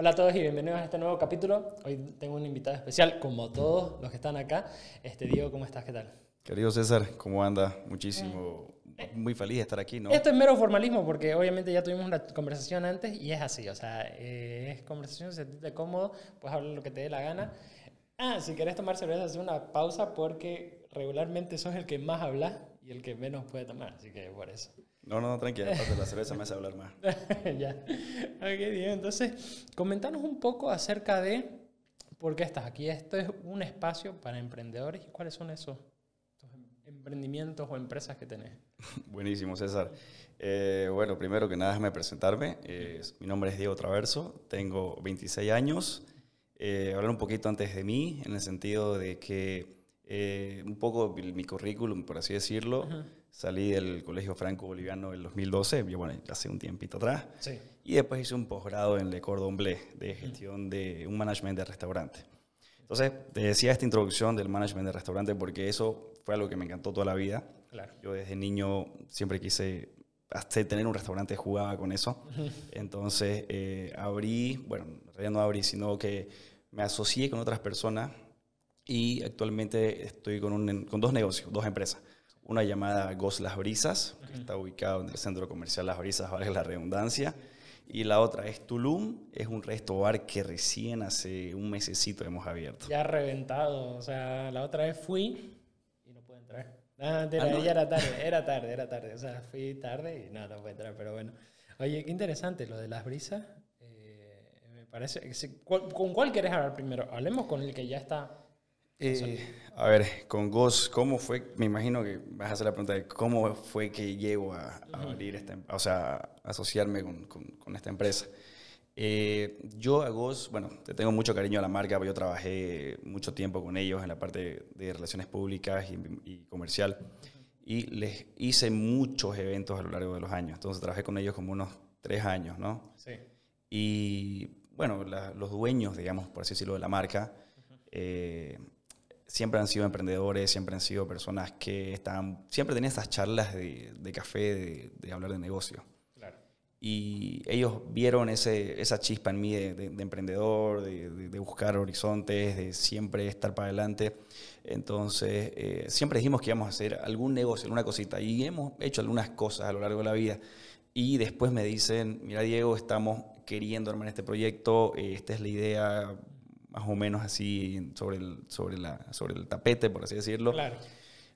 Hola a todos y bienvenidos a este nuevo capítulo. Hoy tengo un invitado especial, como todos los que están acá. Este Diego, ¿cómo estás? ¿Qué tal? Querido César, ¿cómo anda? Muchísimo, muy feliz de estar aquí, ¿no? Esto es mero formalismo porque obviamente ya tuvimos una conversación antes y es así, o sea, eh, es conversación, sentirte cómodo, puedes hablar lo que te dé la gana. Ah, si querés tomar cerveza, haz una pausa porque regularmente sos el que más habla y el que menos puede tomar, así que por eso. No, no, tranquila, aparte la cerveza me hace hablar más. ya. Ok, bien. Entonces, comentanos un poco acerca de por qué estás aquí. Esto es un espacio para emprendedores y cuáles son esos, emprendimientos o empresas que tenés. Buenísimo, César. Eh, bueno, primero que nada, déjame presentarme. Eh, mi nombre es Diego Traverso, tengo 26 años. Eh, hablar un poquito antes de mí, en el sentido de que un poco mi currículum, por así decirlo. Salí del Colegio Franco Boliviano en 2012, bueno, hace un tiempito atrás. Sí. Y después hice un posgrado en Le Cordon Bleu de gestión de un management de restaurante. Entonces, te decía esta introducción del management de restaurante porque eso fue algo que me encantó toda la vida. Claro. Yo desde niño siempre quise hasta tener un restaurante, jugaba con eso. Entonces, eh, abrí, bueno, en realidad no abrí, sino que me asocié con otras personas y actualmente estoy con, un, con dos negocios, dos empresas una llamada Gos Las Brisas, que está ubicado en el centro comercial Las Brisas, vale la redundancia. Y la otra es Tulum, es un resto bar que recién hace un mesecito hemos abierto. Ya reventado, o sea, la otra vez fui y no pude entrar. Ah, ya era tarde, era tarde, era tarde. O sea, fui tarde y no, no pude entrar, pero bueno. Oye, qué interesante lo de las brisas. Eh, me parece. ¿Con cuál querés hablar primero? Hablemos con el que ya está eh, a ver, con Ghost, ¿cómo fue? Me imagino que vas a hacer la pregunta de cómo fue que llego a, abrir esta, em, o sea, asociarme con, con, esta empresa. Eh, yo a Ghost, bueno, te tengo mucho cariño a la marca, yo trabajé mucho tiempo con ellos en la parte de relaciones públicas y, comercial y les hice muchos eventos a lo largo de los años. Entonces trabajé con ellos como unos tres años, ¿no? Sí. Y bueno, los dueños, digamos, por así decirlo, de la marca, eh, siempre han sido emprendedores, siempre han sido personas que estaban, siempre tenían esas charlas de, café, de, hablar de negocio. Claro. Y ellos vieron ese, esa chispa en mí de, emprendedor, de, buscar horizontes, de siempre estar para adelante. Entonces, eh, siempre dijimos que íbamos a hacer algún negocio, alguna cosita. Y hemos hecho algunas cosas a lo largo de la vida. Y después me dicen, mira Diego, estamos queriendo armar este proyecto, eh, esta es la idea, más o menos así sobre el, sobre la, sobre el tapete, por así decirlo. Claro.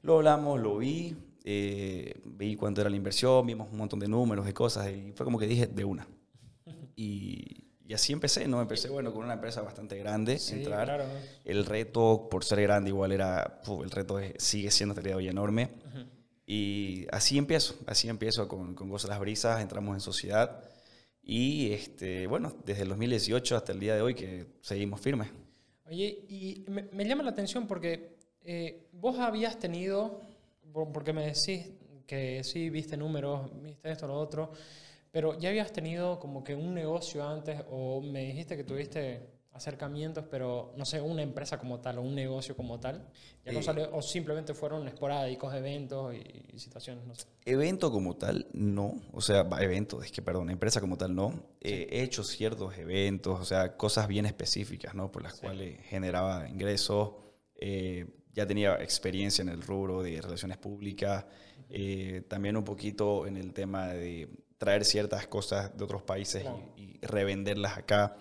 Lo hablamos, lo vi, eh, vi cuánto era la inversión, vimos un montón de números y cosas y fue como que dije de una. Y, y así empecé, ¿no? Empecé, bueno, con una empresa bastante grande, entrar. Claro. El reto, por ser grande, igual era, el reto sigue siendo hasta hoy enorme. Y así empiezo, así empiezo con, con Goza las Brisas, entramos en sociedad. Y este, bueno, desde el 2018 hasta el día de hoy que seguimos firmes. Oye, y me, llama la atención porque eh, vos habías tenido, porque me decís que sí, viste números, viste esto, lo otro, pero ya habías tenido como que un negocio antes o me dijiste que tuviste acercamientos, pero no sé, una empresa como tal o un negocio como tal? ¿Ya eh, sale, ¿O simplemente fueron esporádicos eventos y, situaciones? No sé. Evento como tal, no. O sea, eventos, es que, perdón, empresa como tal, no. Eh, he hecho ciertos eventos, o sea, cosas bien específicas, ¿no? Por las cuales generaba ingresos. Eh, ya tenía experiencia en el rubro de relaciones públicas. también un poquito en el tema de traer ciertas cosas de otros países y, y revenderlas acá.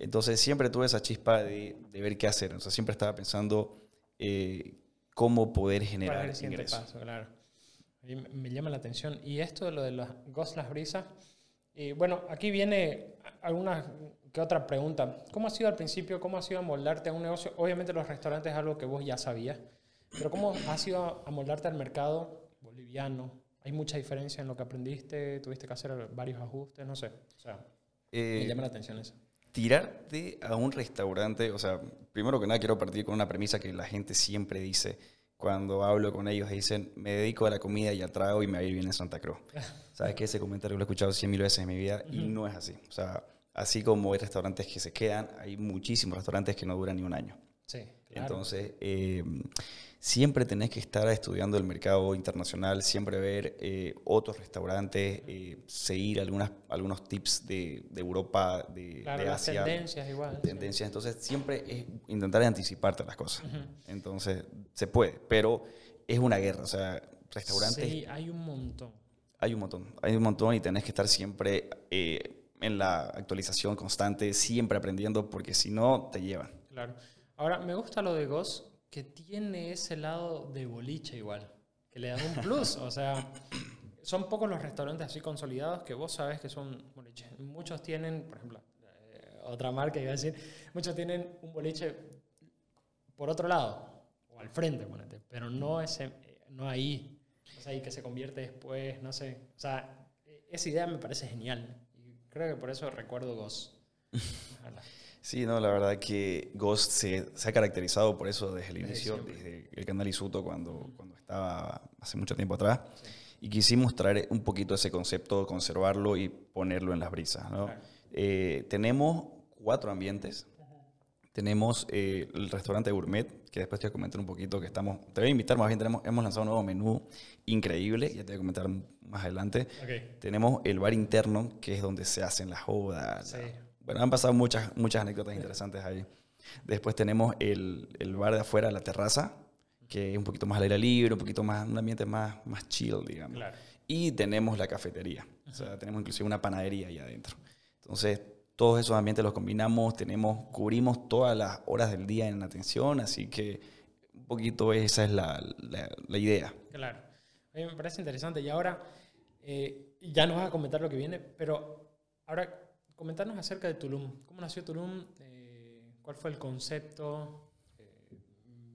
Entonces siempre tuve esa chispa de, ver qué hacer. O sea, siempre estaba pensando eh, cómo poder generar el ingresos. claro. me llama la atención. Y esto de lo de Las Brisas, y bueno, aquí viene alguna que otra pregunta. ¿Cómo ha sido al principio? ¿Cómo ha sido amoldarte a un negocio? Obviamente los restaurantes es algo que vos ya sabías, pero ¿cómo ha sido amoldarte al mercado boliviano? ¿Hay mucha diferencia en lo que aprendiste? ¿Tuviste que hacer varios ajustes? No sé. O sea, me eh, llama la atención eso tirarte a un restaurante, o sea, primero que nada quiero partir con una premisa que la gente siempre dice cuando hablo con ellos, dicen, me dedico a la comida y al trago y me va a ir bien en Santa Cruz. ¿Sabes que Ese comentario lo he escuchado cien mil veces en mi vida y no es así. O sea, así como hay restaurantes que se quedan, hay muchísimos restaurantes que no duran ni un año. Sí, claro. Entonces, eh, siempre tenés que estar estudiando el mercado internacional, siempre ver eh, otros restaurantes, eh, seguir algunas, algunos tips de, de Europa, de, claro, de las Asia. tendencias igual. sí. tendencias. Entonces, siempre es intentar anticiparte a las cosas. Entonces, se puede, pero es una guerra. O sea, restaurantes Sí, hay un montón. hay un montón. Hay un montón y tenés que estar siempre eh, en la actualización constante, siempre aprendiendo, porque si no, te llevan. Claro. Ahora, me gusta lo de Goss, que tiene ese lado de boliche igual, que le da un plus. o sea, son pocos los restaurantes así consolidados que vos sabés que son boliches. Muchos tienen, por ejemplo, eh, otra marca iba a decir, muchos tienen un boliche por otro lado, o al frente, ponete, pero no, ese, eh, no ahí. O sea, que se convierte después, no sé. O sea, eh, esa idea me parece genial. Y creo que por eso recuerdo Goss. Sí, no, la verdad que Ghost se, se ha caracterizado por eso desde el inicio, siempre. desde el canal Isuto cuando, cuando estaba hace mucho tiempo atrás. Y quisimos traer un poquito ese concepto, conservarlo y ponerlo en las brisas. ¿no? Claro. Eh, tenemos cuatro ambientes. Tenemos eh, el restaurante Gourmet, que después te voy a comentar un poquito que estamos... Te voy a invitar, más bien tenemos, hemos lanzado un nuevo menú increíble, ya te voy a comentar más adelante. Ok. Tenemos el bar interno, que es donde se hacen las jodas. Sí. la- Bueno, han pasado muchas, muchas anécdotas interesantes ahí. Después tenemos el, el bar de afuera, la terraza, que es un poquito más al aire libre, un poquito más, un ambiente más, más chill, digamos. Claro. Y tenemos la cafetería. O sea, tenemos inclusive una panadería ahí adentro. Entonces, todos esos ambientes los combinamos, tenemos, cubrimos todas las horas del día en atención, así que un poquito esa es la, la, la idea. Claro. A mí me parece interesante. Y ahora, eh, ya nos vas a comentar lo que viene, pero ahora, comentarnos acerca de Tulum. ¿Cómo nació Tulum? Eh, ¿Cuál fue el concepto? Eh,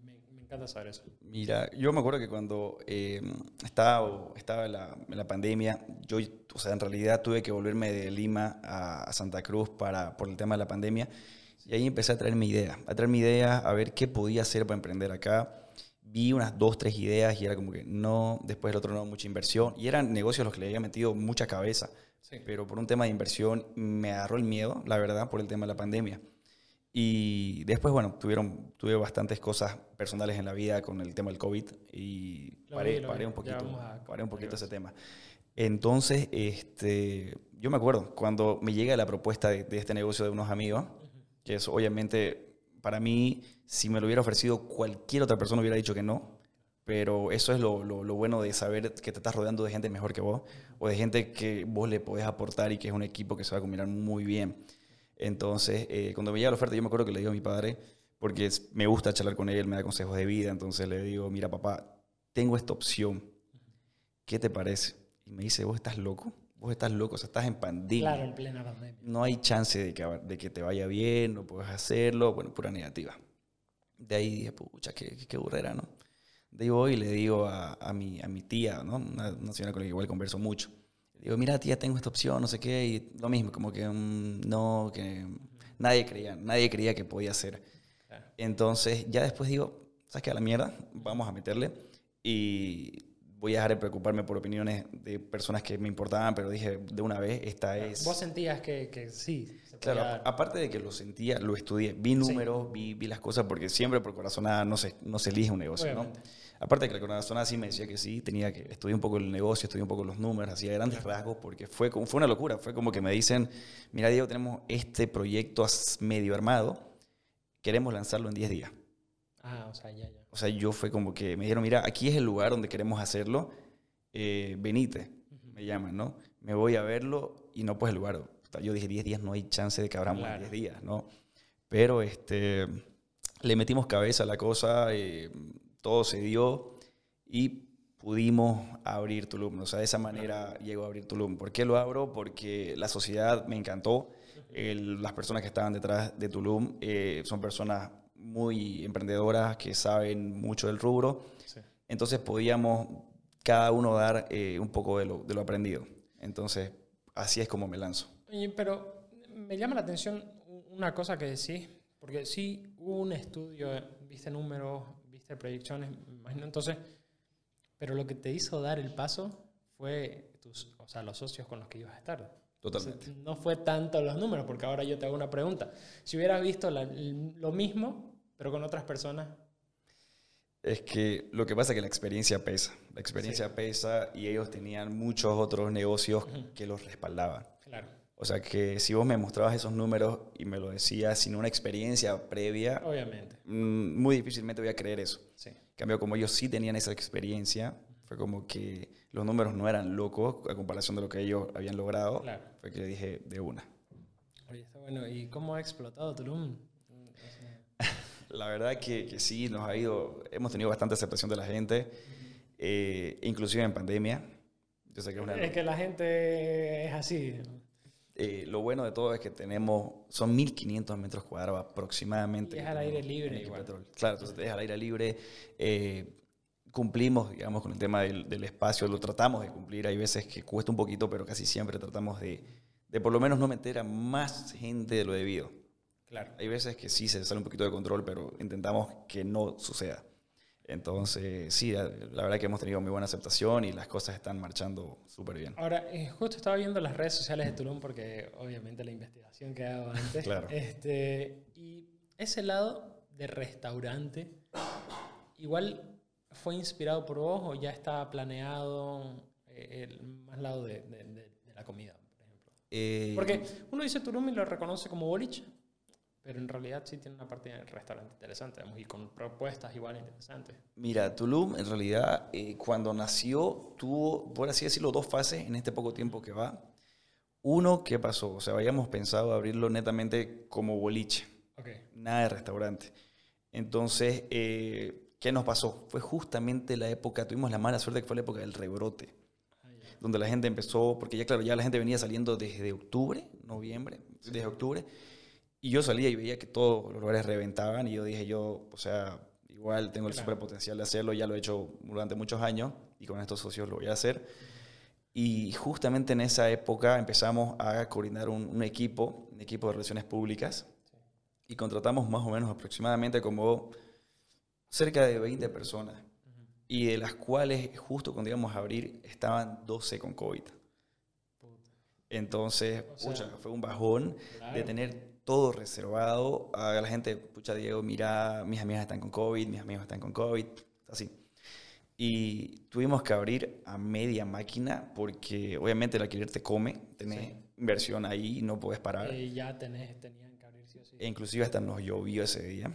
me, encanta saber eso. Mira, yo me acuerdo que cuando eh, estaba, estaba en, la, la pandemia, yo, o sea, en realidad tuve que volverme de Lima a, a Santa Cruz para, por el tema de la pandemia. Y ahí empecé a traer mi idea, a traer mi idea, a ver qué podía hacer para emprender acá. Vi unas dos, tres ideas y era como que no, después el otro no, mucha inversión. Y eran negocios los que le había metido mucha cabeza. Sí. Pero por un tema de inversión me agarró el miedo, la verdad, por el tema de la pandemia. Y después, bueno, tuvieron, tuve bastantes cosas personales en la vida con el tema del COVID y paré, vi, paré un poquito, a paré un poquito ese tema. Entonces, este, yo me acuerdo cuando me llega la propuesta de, de este negocio de unos amigos, que es obviamente para mí, si me lo hubiera ofrecido cualquier otra persona hubiera dicho que no, pero eso es lo, lo, lo bueno de saber que te estás rodeando de gente mejor que vos o de gente que vos le podés aportar y que es un equipo que se va a combinar muy bien. Entonces, eh, cuando me llega la oferta, yo me acuerdo que le digo a mi padre, porque me gusta charlar con él, me da consejos de vida, entonces le digo, mira papá, tengo esta opción, ¿qué te parece? Y me dice, vos estás loco, vos estás loco, o sea, estás en pandemia. Claro, en plena pandemia. No hay chance de que, de que te vaya bien, no puedes hacerlo, bueno, pura negativa. De ahí dije, pucha, qué, qué, qué burrera, ¿no? De voy y le digo a, a, mi, a mi tía, ¿no? Una, una señora con la que igual converso mucho. Le digo, mira, tía, tengo esta opción, no sé qué, y lo mismo, como que mm, no, que nadie creía, nadie creía que podía hacer. Claro. Entonces, ya después digo, ¿sabes qué? A la mierda, vamos a meterle. Y voy a dejar de preocuparme por opiniones de personas que me importaban, pero dije, de una vez, esta es... Vos sentías que, que sí. Se Claro, dar. aparte de que lo sentía, lo estudié, vi números, vi, vi las cosas, porque siempre por corazonada no se, no se elige un negocio, ¿no? Aparte de que la corazonada sí me decía que sí, tenía que estudiar un poco el negocio, estudiar un poco los números, hacía grandes rasgos, porque fue, como- fue una locura, fue como que me dicen, mira Diego, tenemos este proyecto medio armado, queremos lanzarlo en 10 días. Ah, o sea, ya, ya. O sea, yo fue como que me dijeron, mira, aquí es el lugar donde queremos hacerlo, eh, venite, me llaman, ¿no? Me voy a verlo y no pues el lugar. Yo dije, 10 días no hay chance de que abramos Claro. 10 días, ¿no? Pero este, le metimos cabeza a la cosa, eh, todo se dio y pudimos abrir Tulum. O sea, de esa manera llego a abrir Tulum. ¿Por qué lo abro? Porque la sociedad me encantó. El- las personas que estaban detrás de Tulum eh, son personas muy emprendedoras que saben mucho del rubro. Sí. Entonces podíamos cada uno dar eh, un poco de lo, de lo aprendido. Entonces, así es como me lanzo. Pero me llama la atención una cosa que decís, porque sí hubo un estudio, viste números, viste proyecciones, me imagino, entonces, pero lo que te hizo dar el paso fue tus, o sea, los socios con los que ibas a estar. Totalmente. Entonces, no fue tanto los números, porque ahora yo te hago una pregunta. Si hubieras visto la- lo mismo, pero con otras personas. Es que lo que pasa es que la experiencia pesa. La experiencia pesa y ellos tenían muchos otros negocios que los respaldaban. Claro. O sea que si vos me mostrabas esos números y me lo decías sin una experiencia previa, Obviamente. mm, muy difícilmente voy a creer eso. Sí. En cambio, como ellos sí tenían esa experiencia, fue como que los números no eran locos a comparación de lo que ellos habían logrado. Claro. Fue que dije de una. Oye, está bueno. ¿Y cómo ha explotado Tulum? La verdad que, que sí, nos ha ido, hemos tenido bastante aceptación de la gente, eh, inclusive en pandemia. Yo sé que es una, Es que la gente es así. Eh, lo bueno de todo es que tenemos, son 1500 metros cuadrados aproximadamente. Y es al aire libre igual. Claro, entonces es al aire libre. eh, cumplimos, digamos, con el tema del, del espacio, lo tratamos de cumplir. Hay veces que cuesta un poquito, pero casi siempre tratamos de, de por lo menos no meter a más gente de lo debido. Claro. Hay veces que sí se sale un poquito de control, pero intentamos que no suceda. Entonces, sí, la verdad que hemos tenido muy buena aceptación y las cosas están marchando súper bien. Ahora, eh, justo estaba viendo las redes sociales de Tulum porque obviamente la investigación que hago antes. Claro. Este, y ese lado de restaurante, igual fue inspirado por vos o ya estaba planeado eh, el más lado de, de- de- de la comida, por ejemplo. Eh, Porque uno dice Tulum y lo reconoce como boliche, pero en realidad sí tiene una parte de restaurante interesante, y con propuestas igual interesantes. Mira, Tulum en realidad eh, cuando nació tuvo, por así decirlo, dos fases en este poco tiempo que va. Uno, ¿qué pasó? O sea, habíamos pensado abrirlo netamente como boliche, Ok. nada de restaurante. Entonces, eh, ¿qué nos pasó? Fue justamente la época, tuvimos la mala suerte que fue la época del rebrote. Ah, donde la gente empezó, porque ya claro, ya la gente venía saliendo desde octubre, noviembre, desde octubre, y yo salía y veía que todos los lugares reventaban y yo dije yo, o sea, igual tengo el Claro. super potencial de hacerlo, ya lo he hecho durante muchos años y con estos socios lo voy a hacer. Y justamente en esa época empezamos a coordinar un, un equipo, un equipo de relaciones públicas, y contratamos más o menos aproximadamente como cerca de 20 personas y de las cuales justo cuando íbamos a abrir estaban 12 con COVID. Puta. Entonces, O sea, pucha, fue un bajón de claro. tener todo reservado. A la gente, pucha, Diego, mira, mis amigas están con COVID, mis amigos están con COVID, así. Y tuvimos que abrir a media máquina porque obviamente el alquiler te come, tenés Sí. inversión ahí, no puedes parar. Eh, ya tenés, tenían que abrir sí o sí. E inclusive hasta nos llovió ese día.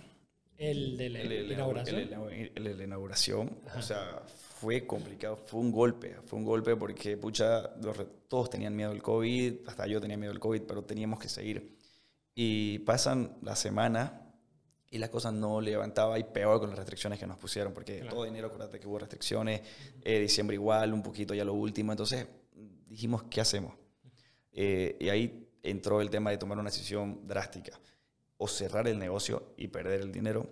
El de la el- el- inauguración. el- de la inauguración. Ajá. O sea, fue complicado, fue un golpe, fue un golpe porque, pucha, los todos tenían miedo del COVID, hasta yo tenía miedo del COVID, pero teníamos que seguir. Y pasan la semana y la cosa no levantaba y peor con las restricciones que nos pusieron, porque Claro. todo enero, acuérdate que hubo restricciones, eh, diciembre igual, un poquito ya lo último, entonces dijimos, ¿qué hacemos? Eh, y ahí entró el tema de tomar una decisión drástica, o cerrar el negocio y perder el dinero,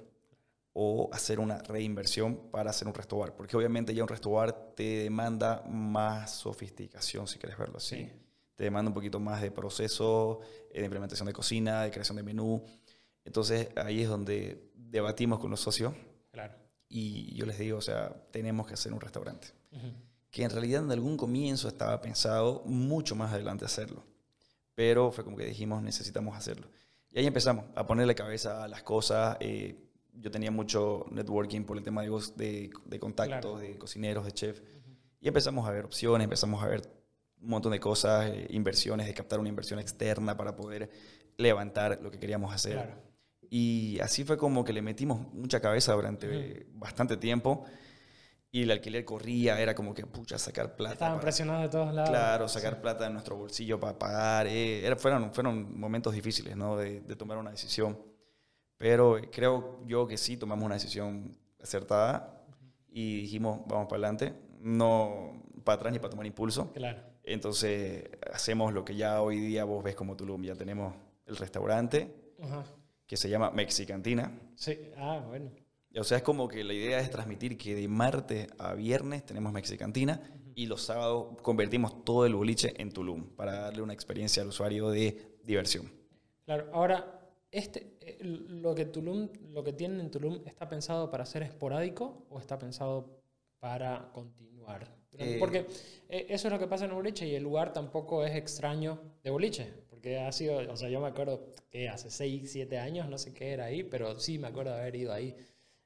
o hacer una reinversión para hacer un restobar, porque obviamente ya un restobar te demanda más sofisticación, si quieres verlo así. Sí. Te demanda un poquito más de proceso, eh, de implementación de cocina, de creación de menú. Entonces ahí es donde debatimos con los socios Claro. y yo les digo, o sea, tenemos que hacer un restaurante. Que en realidad en algún comienzo estaba pensado mucho más adelante hacerlo. Pero fue como que dijimos, necesitamos hacerlo. Y ahí empezamos a ponerle cabeza a las cosas. eh, yo tenía mucho networking por el tema de, de, de contactos, Claro. de cocineros, de chef. Y empezamos a ver opciones, empezamos a ver un montón de cosas, eh, inversiones, de captar una inversión externa para poder levantar lo que queríamos hacer. Claro. Y así fue como que le metimos mucha cabeza durante bastante tiempo. Y el alquiler corría, era como que, pucha, sacar plata. Estaban para- presionados de todos lados. Claro, sacar plata de nuestro bolsillo para pagar. eh, era- fueron, fueron momentos difíciles, ¿no? De, de tomar una decisión. Pero eh, creo yo que sí tomamos una decisión acertada y dijimos, vamos para adelante. No para atrás ni para tomar impulso. Claro. Entonces, hacemos lo que ya hoy día vos ves como Tulum. Ya tenemos el restaurante Ajá. que se llama Mexicantina. Sí. Ah, bueno. O sea, es como que la idea es transmitir que de martes a viernes tenemos Mexicantina y los sábados convertimos todo el boliche en Tulum para darle una experiencia al usuario de diversión. Claro. Ahora, este, eh, lo que Tulum, lo que tienen en Tulum, ¿está pensado para ser esporádico o está pensado para continuar? Eh, Porque eh, eso es lo que pasa en un boliche y el lugar tampoco es extraño de boliche. Porque ha sido, o sea, yo me acuerdo que hace 6, 7 años, no sé qué era ahí, pero sí me acuerdo de haber ido ahí.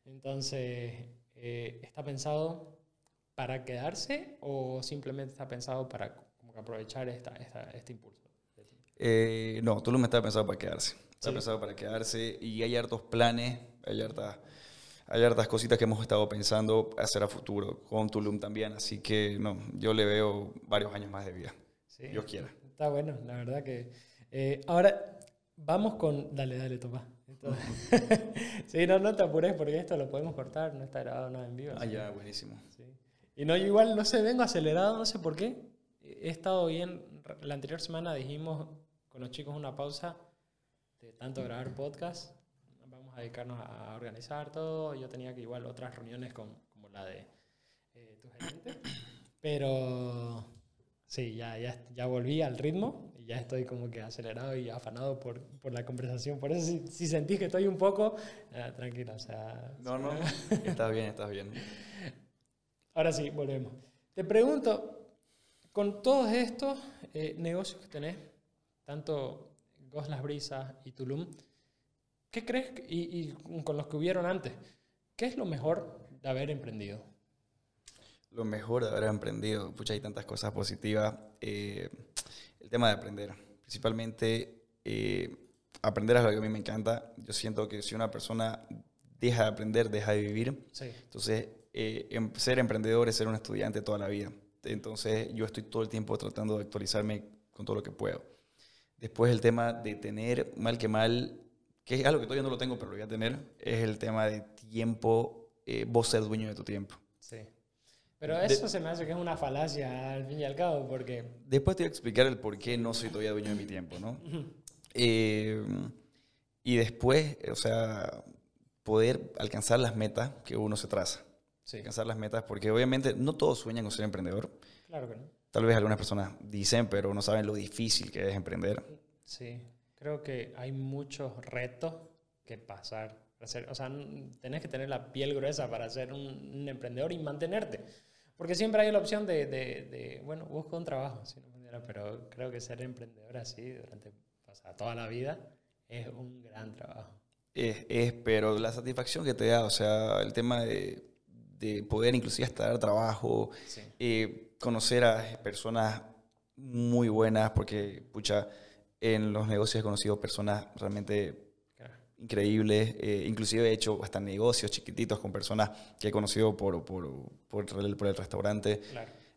Entonces, eh, ¿está pensado para quedarse o simplemente está pensado para como que aprovechar esta, esta, este impulso? Eh, no, Tulum está pensado para quedarse. Está pensado para quedarse y hay hartos planes, hay hartas, hay hartas cositas que hemos estado pensando hacer a futuro con Tulum también. Así que no, yo le veo varios años más de vida. Sí, Dios quiera. Está bueno, la verdad que... Eh, ahora, vamos con... Dale, dale, toma. sí, no, no te apures porque esto lo podemos cortar, no está grabado nada en vivo. Ah, ya, buenísimo. Sí. Y no, igual, no sé, vengo acelerado, no sé por qué. He estado bien. La anterior semana dijimos con los chicos una pausa de tanto grabar podcast. Vamos a dedicarnos a organizar todo. Yo tenía que igual otras reuniones con, como la de eh, tu gerente. Pero sí, ya, ya, ya volví al ritmo y ya estoy como que acelerado y afanado por, por la conversación. Por eso si, si sentís que estoy un poco, eh, tranquilo, o sea... No, no, estás bien, estás bien. Ahora sí, volvemos. Te pregunto, con todos estos eh, negocios que tenés, tanto Gos Las Brisas y Tulum, ¿qué crees, y, con los que hubieron antes, qué es lo mejor de haber emprendido? Lo mejor de haber emprendido, pucha, hay tantas cosas positivas. Eh, el tema de aprender, principalmente eh, aprender es lo que a mí me encanta. Yo siento que si una persona deja de aprender, deja de vivir. Entonces, eh, em, ser emprendedor es ser un estudiante toda la vida. Entonces, yo estoy todo el tiempo tratando de actualizarme con todo lo que puedo. Después el tema de tener, mal que mal, que es algo que todavía no lo tengo, pero lo voy a tener, es el tema de tiempo, eh, vos ser dueño de tu tiempo. Sí. Pero eso se me hace que es una falacia al fin y al cabo, porque... Después te voy a explicar el por qué no soy todavía dueño de mi tiempo, ¿no? Eh, y después, o sea, poder alcanzar las metas que uno se traza. Sí. Alcanzar las metas, porque obviamente no todos sueñan con ser emprendedor. Claro que no. Tal vez algunas personas dicen, pero no saben lo difícil que es emprender. Sí, creo que hay muchos retos que pasar. Hacer, o sea, tenés que tener la piel gruesa para ser un, emprendedor y mantenerte. Porque siempre hay la opción de, de, bueno, busco un trabajo, pero creo que ser emprendedor así durante toda la vida es un gran trabajo. Es, es, pero la satisfacción que te da, o sea, el tema de, de poder inclusive hasta dar trabajo, sí. Eh, conocer a personas muy buenas, porque, pucha, en los negocios he conocido personas realmente increíbles, eh, inclusive he hecho hasta negocios chiquititos con personas que he conocido por, por, por, el, por el, restaurante.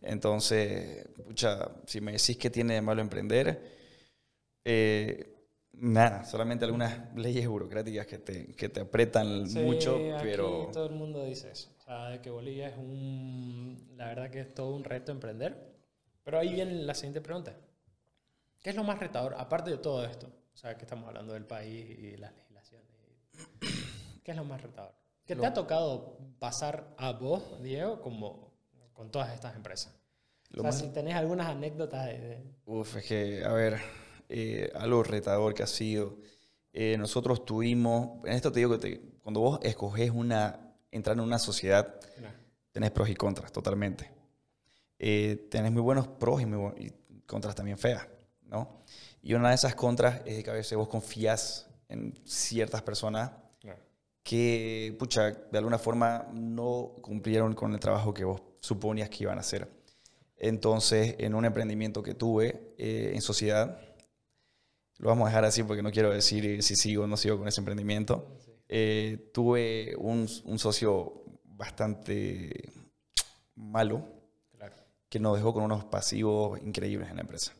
Entonces, pucha, si me decís que tiene de malo emprender, eh, nada, solamente algunas leyes burocráticas que te, que te apretan mucho, pero... todo el mundo dice eso de que Bolivia es un, la verdad que es todo un reto emprender. Pero ahí viene la siguiente pregunta. ¿Qué es lo más retador, aparte de todo esto? O sea, que estamos hablando del país y las legislaciones. ¿Qué es lo más retador? ¿Qué te ha tocado pasar a vos, Diego, como con todas estas empresas? o sea, si tenés algunas anécdotas de... Uf, es que, a ver, eh, algo retador que ha sido. Eh, nosotros tuvimos, en esto te digo que cuando vos escoges una entrar en una sociedad, tenés pros y contras, totalmente. Eh, tenés muy buenos pros y, muy contras también feas, ¿no? Y una de esas contras es que a veces vos confías en ciertas personas que, pucha, de alguna forma no cumplieron con el trabajo que vos suponías que iban a hacer. Entonces, en un emprendimiento que tuve eh, en sociedad, lo vamos a dejar así porque no quiero decir si sigo o no sigo con ese emprendimiento. Eh, tuve un, un, socio bastante malo que nos dejó con unos pasivos increíbles en la empresa.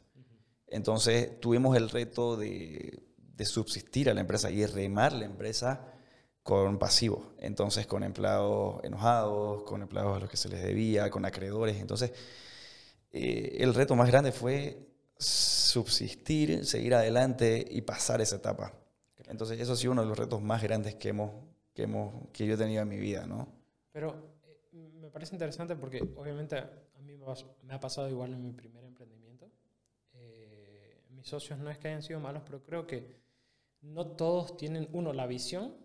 Entonces tuvimos el reto de, subsistir a la empresa y remar la empresa con pasivos. Entonces con empleados enojados, con empleados a los que se les debía, con acreedores. Entonces eh, el reto más grande fue subsistir, seguir adelante y pasar esa etapa. Entonces, eso ha sido uno de los retos más grandes que, hemos, que, hemos, que yo he tenido en mi vida, ¿no? Pero eh, me parece interesante porque obviamente a mí me ha pasado igual en mi primer emprendimiento. Eh, mis socios no es que hayan sido malos, pero creo que no todos tienen, uno, la visión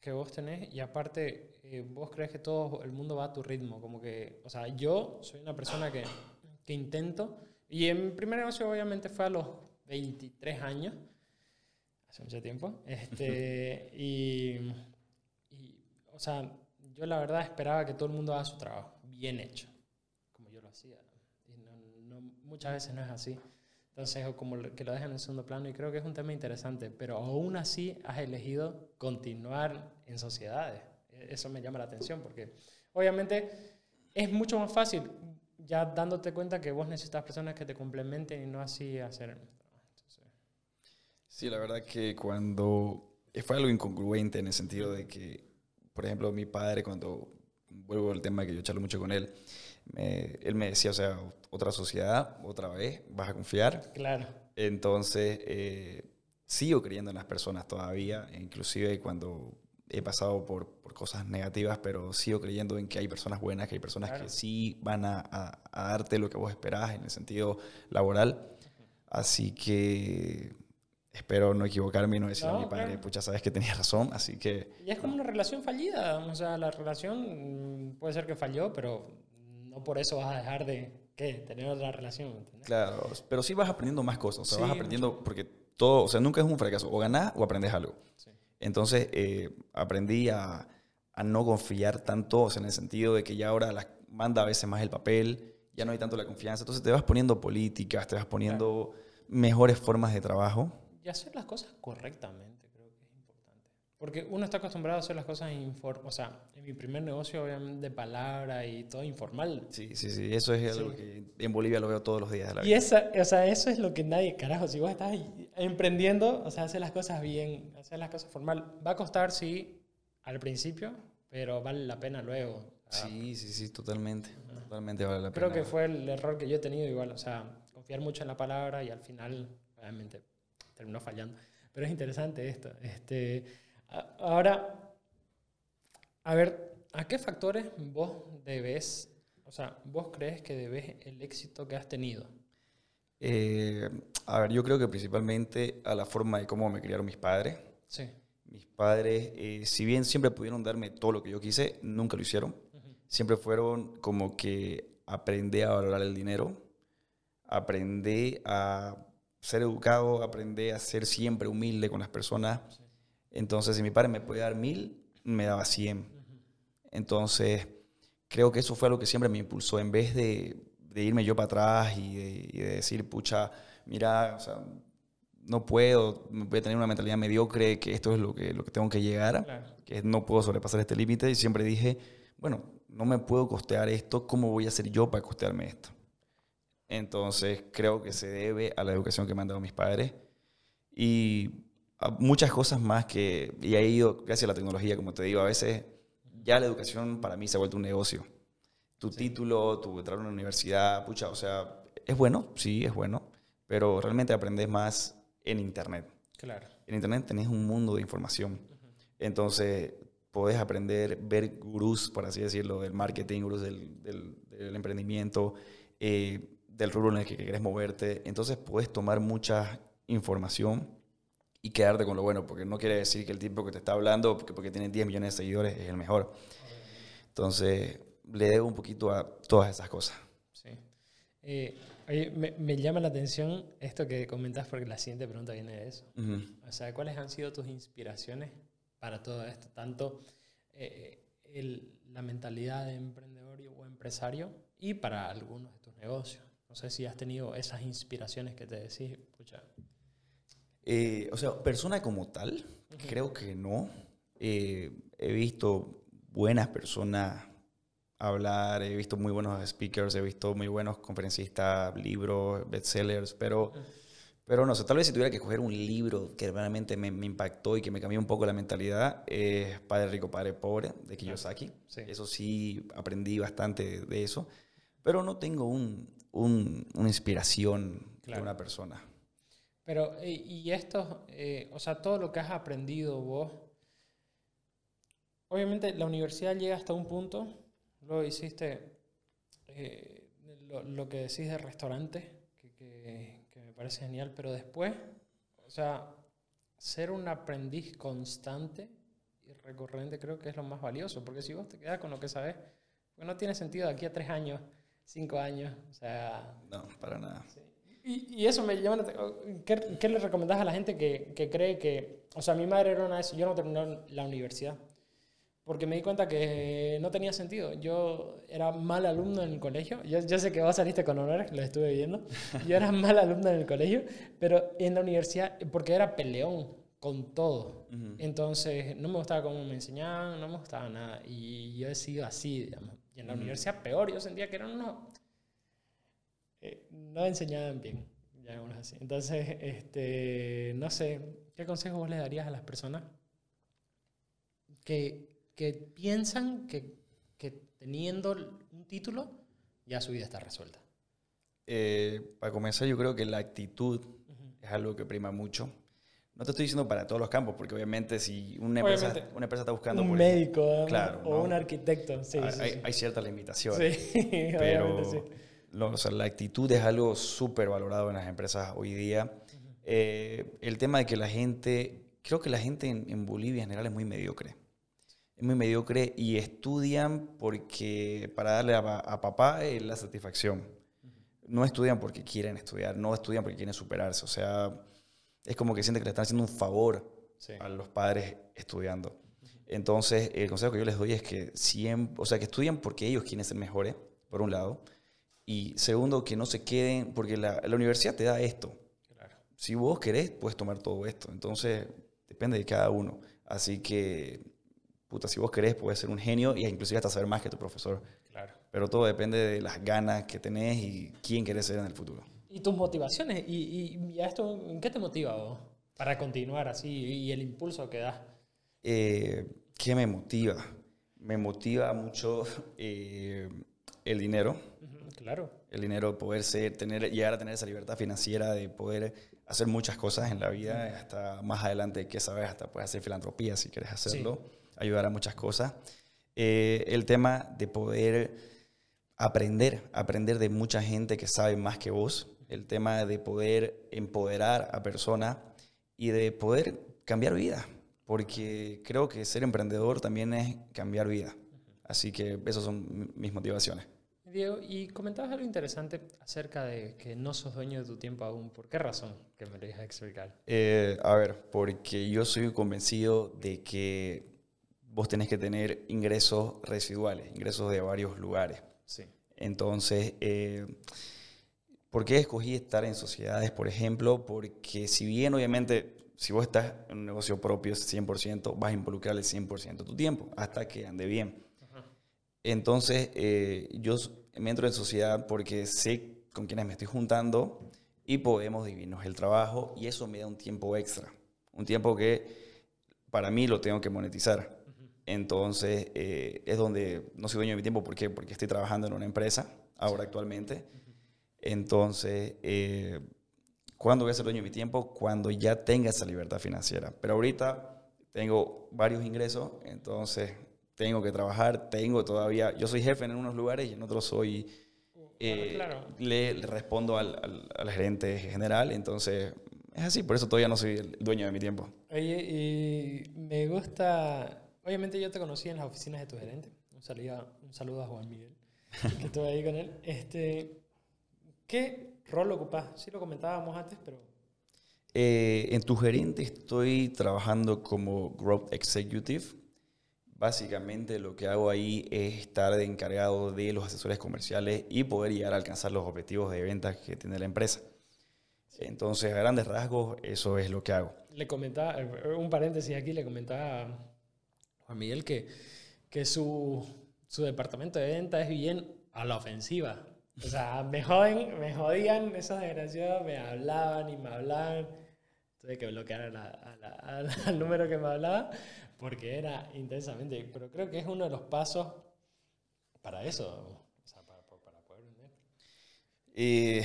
que vos tenés y aparte eh, vos crees que todo el mundo va a tu ritmo. Como que, o sea, yo soy una persona que, que intento y en mi primer negocio obviamente fue a los 23 años, hace mucho tiempo, este, y, y, o sea, yo la verdad esperaba que todo el mundo haga su trabajo, bien hecho, como yo lo hacía. Y no, no, muchas veces no es así. Entonces, o como que lo dejan en segundo plano, y creo que es un tema interesante, pero aún así has elegido continuar en sociedades. E, eso me llama la atención, porque obviamente es mucho más fácil ya dándote cuenta que vos necesitas personas que te complementen y no así hacer. Sí, la verdad que cuando fue algo incongruente en el sentido de que, por ejemplo, mi padre, cuando vuelvo al tema que yo charlo mucho con él, él me decía, o sea, otra sociedad, otra vez, vas a confiar. Claro. Entonces, eh, sigo creyendo en las personas todavía, inclusive cuando he pasado por, por, cosas negativas, pero sigo creyendo en que hay personas buenas, que hay personas que sí van a, a, darte lo que vos esperás en el sentido laboral. Así que espero no equivocarme y no decir a mi padre, pucha, sabes que tenía razón, así que... Y es como una relación fallida, o sea, la relación puede ser que falló, pero no por eso vas a dejar de ¿qué? tener otra relación. Claro, pero sí vas aprendiendo más cosas, o sea, vas aprendiendo, porque todo, o sea, nunca es un fracaso, o ganás o aprendes algo. Sí. Entonces eh, aprendí a, a, no confiar tanto, o sea, en el sentido de que ya ahora la, manda a veces más el papel, ya no hay tanto la confianza, entonces te vas poniendo políticas, te vas poniendo mejores formas de trabajo. Y hacer las cosas correctamente, creo que es importante. Porque uno está acostumbrado a hacer las cosas o sea, en mi primer negocio obviamente de palabra y todo informal. Sí, sí, sí, eso es algo que en Bolivia lo veo todos los días de la vida. Y esa, o sea, eso es lo que nadie, carajo, si vos estás emprendiendo, o sea, hacer las cosas bien, hacer las cosas formal, va a costar, sí, al principio, pero vale la pena luego. Sí, sí, sí, totalmente, totalmente vale la pena. Creo que fue el error que yo he tenido igual, o sea, confiar mucho en la palabra y al final, obviamente, terminó fallando. Pero es interesante esto. Este, ahora, a ver, ¿a qué factores vos debes, o sea, vos crees que debes el éxito que has tenido? Eh, a ver, yo creo que principalmente a la forma de cómo me criaron mis padres. Sí. Mis padres, eh, si bien siempre pudieron darme todo lo que yo quise, nunca lo hicieron. Siempre fueron como que aprendí a valorar el dinero, aprendí a ser educado, aprendí a ser siempre humilde con las personas. Entonces, si mi padre me podía dar mil, me daba cien. Entonces, creo que eso fue lo que siempre me impulsó. En vez de, irme yo para atrás y de, decir, pucha, mira, o sea, no puedo, voy a tener una mentalidad mediocre, que esto es lo que, lo que tengo que llegar, que no puedo sobrepasar este límite. Y siempre dije, bueno, no me puedo costear esto, ¿cómo voy a hacer yo para costearme esto? Entonces creo que se debe a la educación que me han dado mis padres y muchas cosas más que, y he ido gracias a la tecnología, como te digo, a veces ya la educación para mí se ha vuelto un negocio. Tu título, tu entrar a una universidad, pucha, o sea, es bueno, sí, es bueno, pero realmente aprendes más en Internet. Claro. En Internet tenés un mundo de información. Entonces, podés aprender, ver gurús, por así decirlo, del marketing, gurús del, del, del emprendimiento, eh, del rubro en el que quieres moverte. Entonces puedes tomar mucha información y quedarte con lo bueno, porque no quiere decir que el tipo que te está hablando, porque, porque tiene 10 millones de seguidores, es el mejor. Entonces, le debo un poquito a todas esas cosas. Sí. Eh, me, me, llama la atención esto que comentas, porque la siguiente pregunta viene de eso. O sea, ¿cuáles han sido tus inspiraciones para todo esto? Tanto eh, el, la mentalidad de emprendedor o empresario y para algunos de tus negocios. No sé si has tenido esas inspiraciones que te decís, pucha. Eh, o sea, persona como tal, creo que no. Eh, he visto buenas personas hablar, he visto muy buenos speakers, he visto muy buenos conferencistas, libros, bestsellers, pero, pero no sé, tal vez si tuviera que coger un libro que realmente me, impactó y que me cambió un poco la mentalidad, es Padre Rico, Padre Pobre, de Kiyosaki. Eso sí, aprendí bastante de eso, pero no tengo un, una inspiración de una persona. Pero, y esto, eh, o sea, todo lo que has aprendido vos, obviamente la universidad llega hasta un punto, luego hiciste eh, lo, que decís de restaurante, que, que, que, me parece genial, pero después, o sea, ser un aprendiz constante y recurrente creo que es lo más valioso, porque si vos te quedas con lo que sabes, pues no tiene sentido de aquí a tres años cinco años. O sea. No, para nada. Y, y, eso me llama ¿Qué, ¿Qué, le recomendás a la gente que, que, cree que... O sea, mi madre era una vez... Yo no terminé la universidad. Porque me di cuenta que no tenía sentido. Yo era mal alumno en el colegio. Yo, yo sé que vos saliste con honores, lo estuve viendo. Yo era mal alumno en el colegio, pero en la universidad, porque era peleón con todo. Entonces, no me gustaba cómo me enseñaban, no me gustaba nada. Y yo he sido así, digamos. Y en la universidad peor, yo sentía que eran unos eh, no enseñaban bien, así. Entonces, este, no sé, ¿qué consejo vos le darías a las personas que, que piensan que, que, teniendo un título ya su vida está resuelta? Eh, para comenzar, yo creo que la actitud es algo que prima mucho. No te estoy diciendo para todos los campos, porque obviamente si una empresa, una empresa está buscando... Un médico claro, o un arquitecto, sí, hay, hay, ciertas limitaciones. Sí, pero sí la actitud es algo súper valorado en las empresas hoy día. Eh, el tema de que la gente, creo que la gente en, Bolivia en general es muy mediocre. Es muy mediocre y estudian porque para darle a, papá la satisfacción. No estudian porque quieren estudiar, no estudian porque quieren superarse. O sea, es como que sienten que le están haciendo un favor a los padres estudiando. Entonces, el consejo que yo les doy es que siempre, o sea, que estudien porque ellos quieren ser mejores, por un lado, y segundo, que no se queden, porque la, la universidad te da esto. Si vos querés, puedes tomar todo esto. Entonces, depende de cada uno. Así que, puta, si vos querés, puedes ser un genio y inclusive hasta saber más que tu profesor. Claro. Pero todo depende de las ganas que tenés y quién querés ser en el futuro. ¿Y tus motivaciones? ¿Y, y, esto en qué te motiva vos para continuar así y el impulso que das? Eh, ¿Qué me motiva? Me motiva mucho eh, el dinero Claro. El dinero, poder ser, tener, llegar a tener esa libertad financiera de poder hacer muchas cosas en la vida, hasta más adelante, que sabes, hasta puedes hacer filantropía si quieres hacerlo, ayudar a muchas cosas. Eh, el tema de poder aprender, aprender de mucha gente que sabe más que vos, el tema de poder empoderar a personas y de poder cambiar vida, porque creo que ser emprendedor también es cambiar vida. Así que esas son mis motivaciones. Diego, y comentabas algo interesante acerca de que no sos dueño de tu tiempo aún. ¿Por qué razón? Que me lo a explicar. Eh, a ver, porque yo soy convencido de que vos tenés que tener ingresos residuales, ingresos de varios lugares. Sí. Entonces, eh, ¿por qué escogí estar en sociedades, por ejemplo? Porque si bien obviamente si vos estás en un negocio propio 100%, vas a involucrar el 100% de tu tiempo hasta que ande bien. Entonces, eh, yo me entro en sociedad porque sé con quiénes me estoy juntando y podemos dividirnos el trabajo y eso me da un tiempo extra, un tiempo que para mí lo tengo que monetizar. Entonces eh, es donde no soy dueño de mi tiempo, ¿por qué? Porque estoy trabajando en una empresa ahora actualmente. Entonces, eh, ¿cuándo voy a ser dueño de mi tiempo? Cuando ya tenga esa libertad financiera. Pero ahorita tengo varios ingresos, entonces tengo que trabajar, tengo todavía, yo soy jefe en unos lugares y en otros soy, eh, Le, respondo al, al, gerente general, entonces es así, por eso todavía no soy el dueño de mi tiempo. Oye, y me gusta, obviamente yo te conocí en las oficinas de tu gerente, un saludo, un saludo a Juan Miguel, que estuve ahí con él. Este, ¿Qué rol ocupas? Sí lo comentábamos antes, pero... Eh, en tu gerente estoy trabajando como Growth Executive, Básicamente lo que hago ahí es estar de encargado de los asesores comerciales y poder llegar a alcanzar los objetivos de ventas que tiene la empresa. Entonces, a grandes rasgos, eso es lo que hago. Le comentaba, eh, un paréntesis aquí, le comentaba a Juan Miguel que, que su, su departamento de ventas es bien a la ofensiva. O sea, me joden, me jodían esos desgraciados, me hablaban y me hablaban. Tuve que bloquear al número que me hablaba porque era intensamente, pero creo que es uno de los pasos para eso, o sea, para, poder vender. Eh,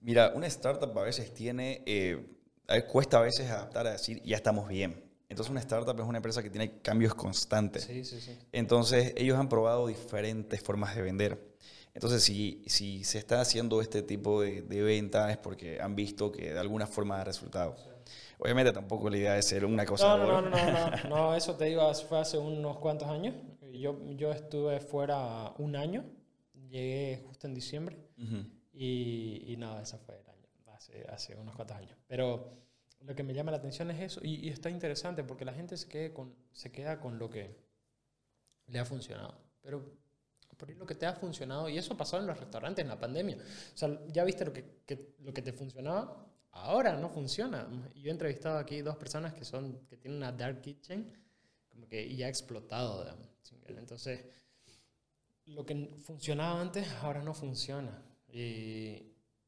mira, una startup a veces tiene, eh, cuesta a veces adaptar a decir, ya estamos bien. Entonces una startup es una empresa que tiene cambios constantes. Sí, sí, sí. Entonces ellos han probado diferentes formas de vender. Entonces si, si se está haciendo este tipo de, de venta es porque han visto que de alguna forma da resultados. Obviamente tampoco la idea es ser una cosa... No, no, no, no, no, eso te digo, fue hace unos cuantos años. Yo, yo estuve fuera un año, llegué justo en diciembre y, y nada, eso fue el año, hace, hace unos cuantos años. Pero lo que me llama la atención es eso, y, y está interesante porque la gente se, quede con, se queda con lo que le ha funcionado. Pero por ahí lo que te ha funcionado, y eso pasó en los restaurantes en la pandemia. O sea, ya viste lo que, que- lo que te funcionaba, ahora no funciona. Yo he entrevistado aquí dos personas que, son, que tienen una dark kitchen como que, y ha explotado. Entonces, lo que funcionaba antes ahora no funciona. Y,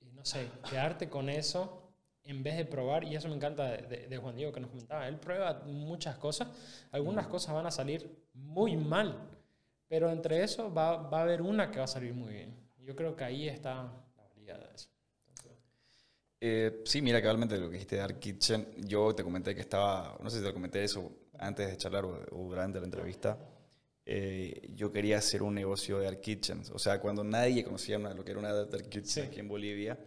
y no sé, quedarte con eso en vez de probar, y eso me encanta de, de- de Juan Diego que nos comentaba, él prueba muchas cosas, algunas cosas van a salir muy mal, pero entre eso va, va a haber una que va a salir muy bien. Yo creo que ahí está la valía de eso. Eh, sí, mira, cabalmente lo que dijiste de Dark Kitchen, yo te comenté que estaba, no sé si te comenté eso antes de charlar o, o durante la entrevista, eh, yo quería hacer un negocio de Dark Kitchens. O sea, cuando nadie conocía lo que era una Dark Kitchen Sí. aquí en Bolivia,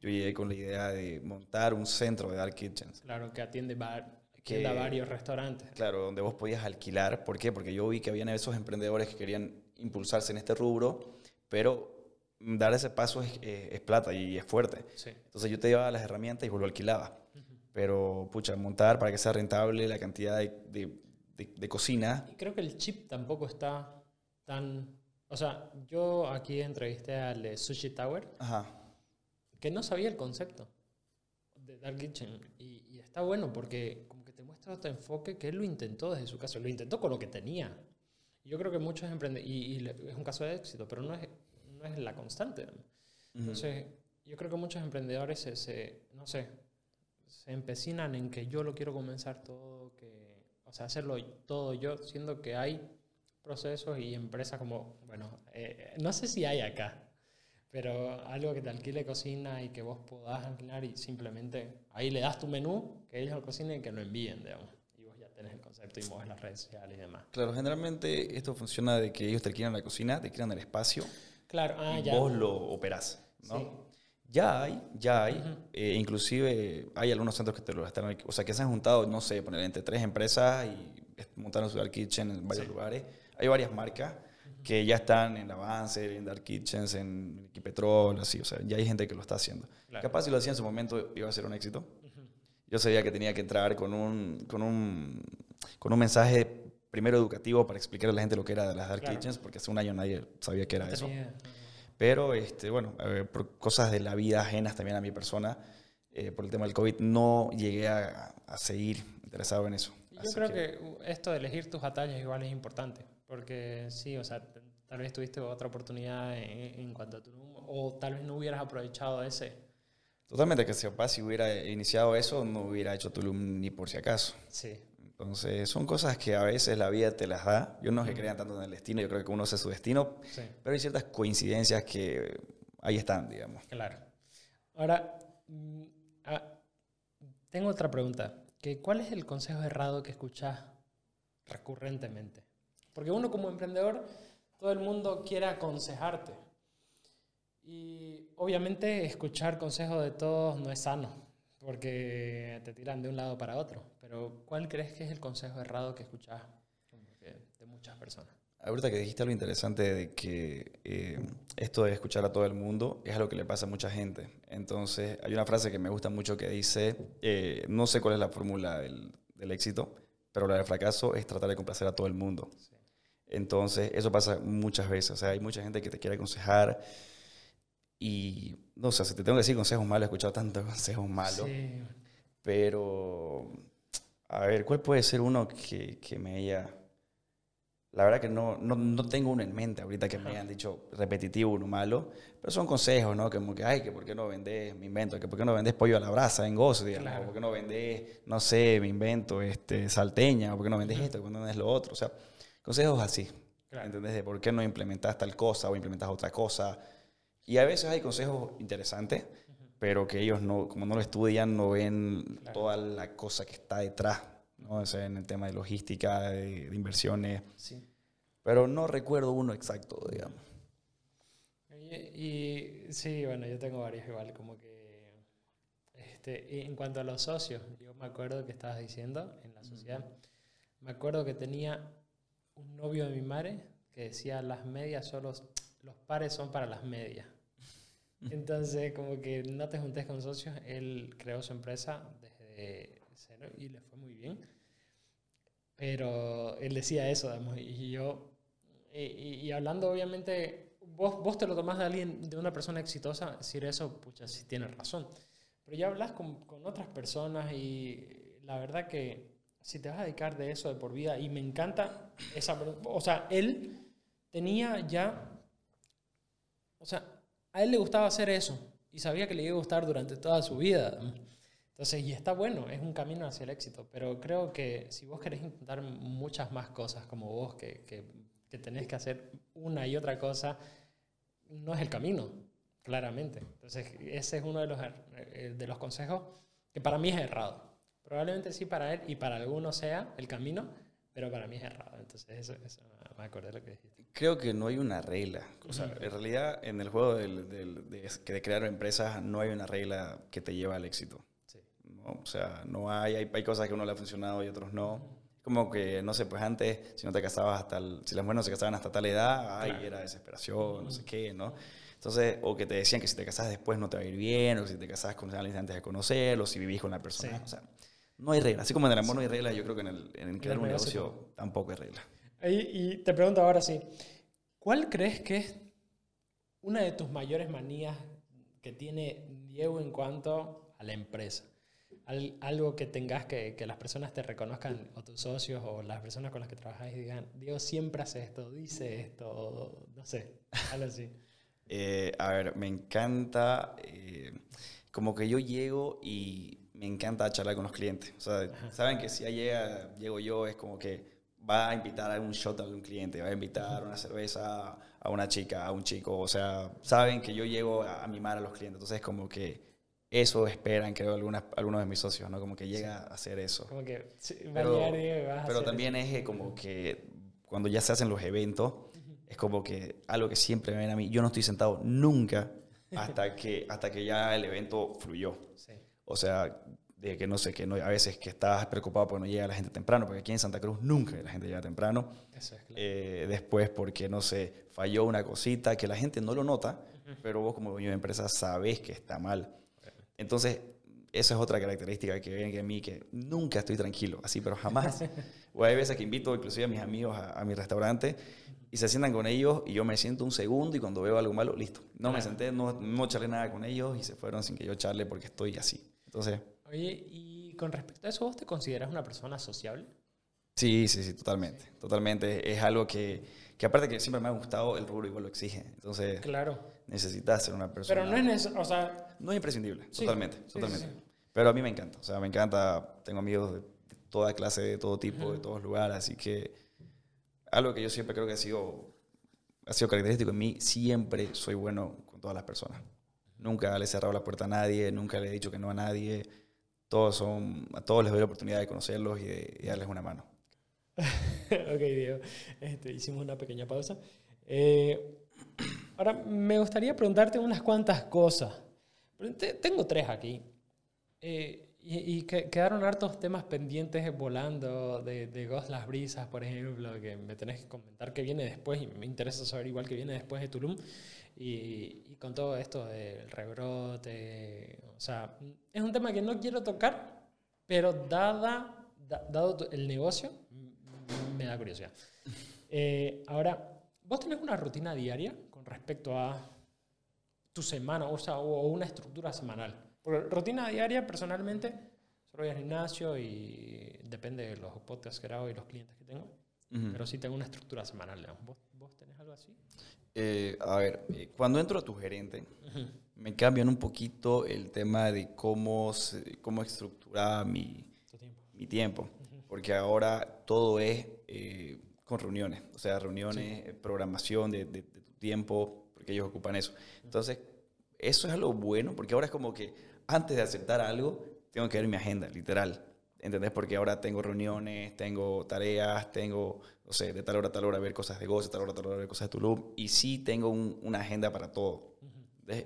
yo llegué con la idea de montar un centro de Dark Kitchens. claro que atiende var- Que- a varios restaurantes. Claro, donde vos podías alquilar. ¿Por qué? Porque yo vi que habían esos emprendedores que querían impulsarse en este rubro, pero dar ese paso es, eh, es plata y es fuerte. Sí. Entonces yo te llevaba las herramientas y lo alquilaba. Pero, pucha, montar para que sea rentable la cantidad de, de- de- de cocina. Y creo que el chip tampoco está tan... O sea, yo aquí entrevisté al Sushi Tower, Ajá. que no sabía el concepto de Dark Kitchen. Y, y está bueno porque como que te muestra otro enfoque que él lo intentó desde su caso. Lo intentó con lo que tenía. Yo creo que muchos emprendedores, y, y es un caso de éxito, pero no es, no es la constante. Entonces, yo creo que muchos emprendedores se, se- no sé, se empecinan en que yo lo quiero comenzar todo, que, o sea, hacerlo todo yo, siendo que hay procesos y empresas como, bueno, eh, no sé si hay acá, pero algo que te alquile cocina y que vos podás alquilar y simplemente ahí le das tu menú, que ellos lo cocinen y que lo envíen, digamos. Y vos ya tenés el concepto y mueves las redes sociales y demás. Claro, generalmente esto funciona de que ellos te alquilan la cocina, te alquilan el espacio Claro, ah, y ya. vos lo operás, ¿no? Sí. Ya hay, ya hay. Eh, inclusive hay algunos centros que te lo están... O sea, que se han juntado, no sé, poner entre tres empresas y montaron su Dark Kitchen en varios Sí. lugares. Hay varias marcas que ya están en Avance, en Dark Kitchens, en Equipetrol, así. O sea, ya hay gente que lo está haciendo. Claro. Capaz si lo hacía en su momento iba a ser un éxito. Yo sabía que tenía que entrar con un, con un, con un mensaje primero educativo para explicarle a la gente lo que era de las Dark Claro. Kitchens, porque hace un año nadie sabía qué era eso. tenía. Pero, este, bueno, por cosas de la vida ajenas también a mi persona, eh, por el tema del COVID, no llegué a, a seguir interesado en eso. Yo Así creo que uh, esto de elegir tus batallas igual es importante, porque sí, o sea, tal vez tuviste otra oportunidad en, en cuanto a tu o tal vez no hubieras aprovechado ese. Totalmente, que si si hubiera iniciado eso, no hubiera hecho Tulum ni por si acaso. Sí, Entonces, son cosas que a veces la vida te las da. Yo no es que crean tanto en el destino, yo creo que uno hace su destino, sí, pero hay ciertas coincidencias que ahí están, digamos. claro. Ahora, mm, ah, tengo otra pregunta. Que, ¿Cuál es el consejo errado que escuchas recurrentemente? Porque uno como emprendedor, todo el mundo quiere aconsejarte. Y obviamente escuchar consejos de todos no es sano, porque te tiran de un lado para otro. Pero ¿cuál crees que es el consejo errado que escuchas de muchas personas? Ahorita que dijiste algo interesante de que eh, esto de escuchar a todo el mundo es algo que le pasa a mucha gente. Entonces, hay una frase que me gusta mucho que dice, eh, no sé cuál es la fórmula del, del éxito, pero la del fracaso es tratar de complacer a todo el mundo. Sí. Entonces, eso pasa muchas veces. O sea, hay mucha gente que te quiere aconsejar y, no sé, si te tengo que decir consejos malos, he escuchado tantos consejos malos, Sí, pero, a ver, ¿cuál puede ser uno que, que me haya... La verdad que no, no, no tengo uno en mente ahorita que me hayan dicho repetitivo, uno malo, pero son consejos, ¿no? Como que, ay, que por qué no vendés, me invento, que por qué no vendés pollo a la brasa en gozo, Claro. o por qué no vendés, no sé, me invento, este, salteña, o por qué no vendés esto, por qué no vendés lo otro, o sea, consejos así, Claro. ¿entendés? De por qué no implementás tal cosa o implementás otra cosa. Y a veces hay consejos interesantes, pero que ellos no, como no lo estudian, no ven Claro. toda la cosa que está detrás, ¿no? O sea, en el tema de logística, de, de inversiones. sí. Pero no recuerdo uno exacto, digamos. Y, y sí, bueno, yo tengo varios igual, como que este, y en cuanto a los socios, yo me acuerdo que estabas diciendo en la sociedad, me acuerdo que tenía un novio de mi madre que decía las medias son los, los pares son para las medias. Entonces, como que no te juntes con socios, él creó su empresa desde cero y le fue muy bien. Pero él decía eso, y yo, y, hablando obviamente, vos, vos te lo tomás de alguien, de una persona exitosa, decir eso, pucha, sí tienes razón. Pero ya hablas con, con otras personas y la verdad que si te vas a dedicar de eso de por vida, y me encanta esa, o sea, él tenía ya, o sea, a él le gustaba hacer eso y sabía que le iba a gustar durante toda su vida. Entonces, y está bueno, es un camino hacia el éxito, pero creo que si vos querés intentar muchas más cosas como vos, que, que, que tenés que hacer una y otra cosa, no es el camino, claramente. Entonces, ese es uno de los, eh, de los consejos que para mí es errado. Probablemente sí para él y para algunos sea el camino, pero para mí es errado. Entonces, eso, eso me acordé de lo que dijiste. Creo que no hay una regla. O sea, en realidad, en el juego del, del, de, de, crear empresas, no hay una regla que te lleva al éxito. O sea, no hay, hay, cosas que a uno le ha funcionado y otros no. Como que, no sé, pues antes, si no te casabas hasta, si las mujeres no se casaban hasta tal edad, ay, era desesperación, no sé qué, ¿no? Entonces, o que te decían que si te casas después no te va a ir bien, o si te casas con alguien antes de conocerlo, o si vivís con la persona. O sea, no hay regla. Así como en el amor no hay regla, yo creo que en el, en crear un negocio tampoco hay regla. Y, y te pregunto ahora sí, ¿cuál crees que es una de tus mayores manías que tiene Diego en cuanto a la empresa? algo que tengas que, que, las personas te reconozcan, o tus socios, o las personas con las que trabajas y digan, Diego siempre hace esto, dice esto, no sé, algo así. Eh, a ver, me encanta, eh, como que yo llego y me encanta charlar con los clientes. O sea, saben que si llega, llego yo, es como que va a invitar a un shot a un cliente, va a invitar una cerveza a una chica, a un chico. O sea, saben que yo llego a, a mimar a los clientes. Entonces, como que eso esperan, creo, algunas, algunos de mis socios, ¿no? Como que llega a hacer eso. Como que pero, pero también es como que cuando ya se hacen los eventos, es como que algo que siempre me ven a mí, yo no estoy sentado nunca hasta que, hasta que ya el evento fluyó. O sea, de que no sé, que no, a veces que estás preocupado porque no llega la gente temprano, porque aquí en Santa Cruz nunca la gente llega temprano. Eh, después porque, no sé, falló una cosita que la gente no lo nota, pero vos como dueño de empresa sabés que está mal. Entonces, esa es otra característica que ven en mí, que nunca estoy tranquilo, así, pero jamás. o hay veces que invito inclusive a mis amigos a, mi restaurante y se sientan con ellos y yo me siento un segundo y cuando veo algo malo, listo. No me senté, no, no charlé nada con ellos y se fueron sin que yo charle porque estoy así. Entonces... Oye, y con respecto a eso, ¿vos te consideras una persona sociable? Sí, sí, sí, totalmente. Totalmente. Es algo que, que aparte que siempre me ha gustado, el rubro igual lo exige. Entonces... Claro necesitas ser una persona. Pero no es, o sea, no es imprescindible, totalmente, totalmente. Pero a mí me encanta, o sea, me encanta, tengo amigos de toda clase, de todo tipo, de todos lugares, así que algo que yo siempre creo que ha sido, ha sido característico en mí, siempre soy bueno con todas las personas. Nunca le he cerrado la puerta a nadie, nunca le he dicho que no a nadie. Todos son, a todos les doy la oportunidad de conocerlos y de darles una mano. ok, Diego. Este, hicimos una pequeña pausa. Eh, Ahora, me gustaría preguntarte unas cuantas cosas. Tengo tres aquí. Eh, y, quedaron hartos temas pendientes volando de, de Ghost Las Brisas, por ejemplo, que me tenés que comentar que viene después y me interesa saber igual que viene después de Tulum. Y, y con todo esto del rebrote, o sea, es un tema que no quiero tocar, pero dada, dado el negocio, me da curiosidad. Eh, ahora, ¿vos tenés una rutina diaria? respecto a tu semana, o sea, o una estructura semanal. Porque rutina diaria, personalmente, solo voy al gimnasio y depende de los podcasts que grabo y los clientes que tengo. Pero sí tengo una estructura semanal. ¿Vos, ¿Vos, tenés algo así? Eh, a ver, eh, cuando entro a tu gerente, me cambian un poquito el tema de cómo, cómo estructurar mi tiempo. Mi tiempo Porque ahora todo es eh, con reuniones, o sea, reuniones, programación de, de, tiempo, porque ellos ocupan eso. Entonces, eso es algo bueno, porque ahora es como que antes de aceptar algo, tengo que ver mi agenda, literal. ¿Entendés? Porque ahora tengo reuniones, tengo tareas, tengo, no sé, de tal hora a tal hora ver cosas de de tal hora a tal hora ver cosas de Tulum, y sí tengo una agenda para todo.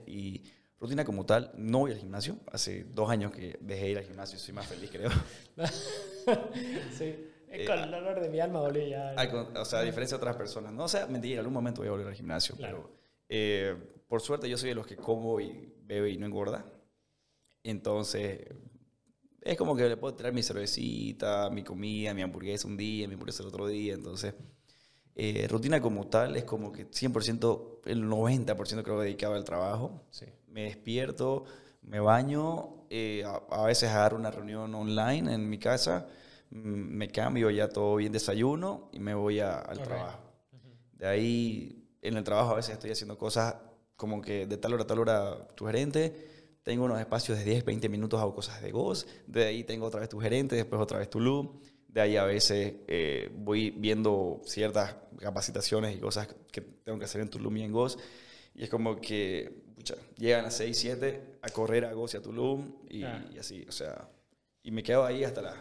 Y rutina como tal, no voy al gimnasio. Hace dos años que dejé de ir al gimnasio, soy más feliz, creo. sí. Es con el dolor de mi alma volví ya. o sea, a diferencia de otras personas. No, o sea, mentira, en algún momento voy a volver al gimnasio, pero Eh, por suerte yo soy de los que como y bebe y no engorda. Entonces, es como que le puedo traer mi cervecita, mi comida, mi hamburguesa un día, mi hamburguesa el otro día. Entonces, eh, rutina como tal es como que 100%, el 90% creo dedicado al trabajo. Sí. Me despierto, me baño, eh, a, a, veces agarro una reunión online en mi casa, mm, me cambio ya todo bien desayuno y me voy a, al okay. trabajo. Uh -huh. De ahí, en el trabajo a veces estoy haciendo cosas como que de tal hora a tal hora tu gerente, tengo unos espacios de 10, 20 minutos hago cosas de Ghost, de ahí tengo otra vez tu gerente, después otra vez tu loop, de ahí a veces eh, voy viendo ciertas capacitaciones y cosas que tengo que hacer en Tulum y en Ghost, y es como que pucha, llegan a 6, 7 a correr a Ghost y a Tulum, y, ah. y, así, o sea, y me quedo ahí hasta las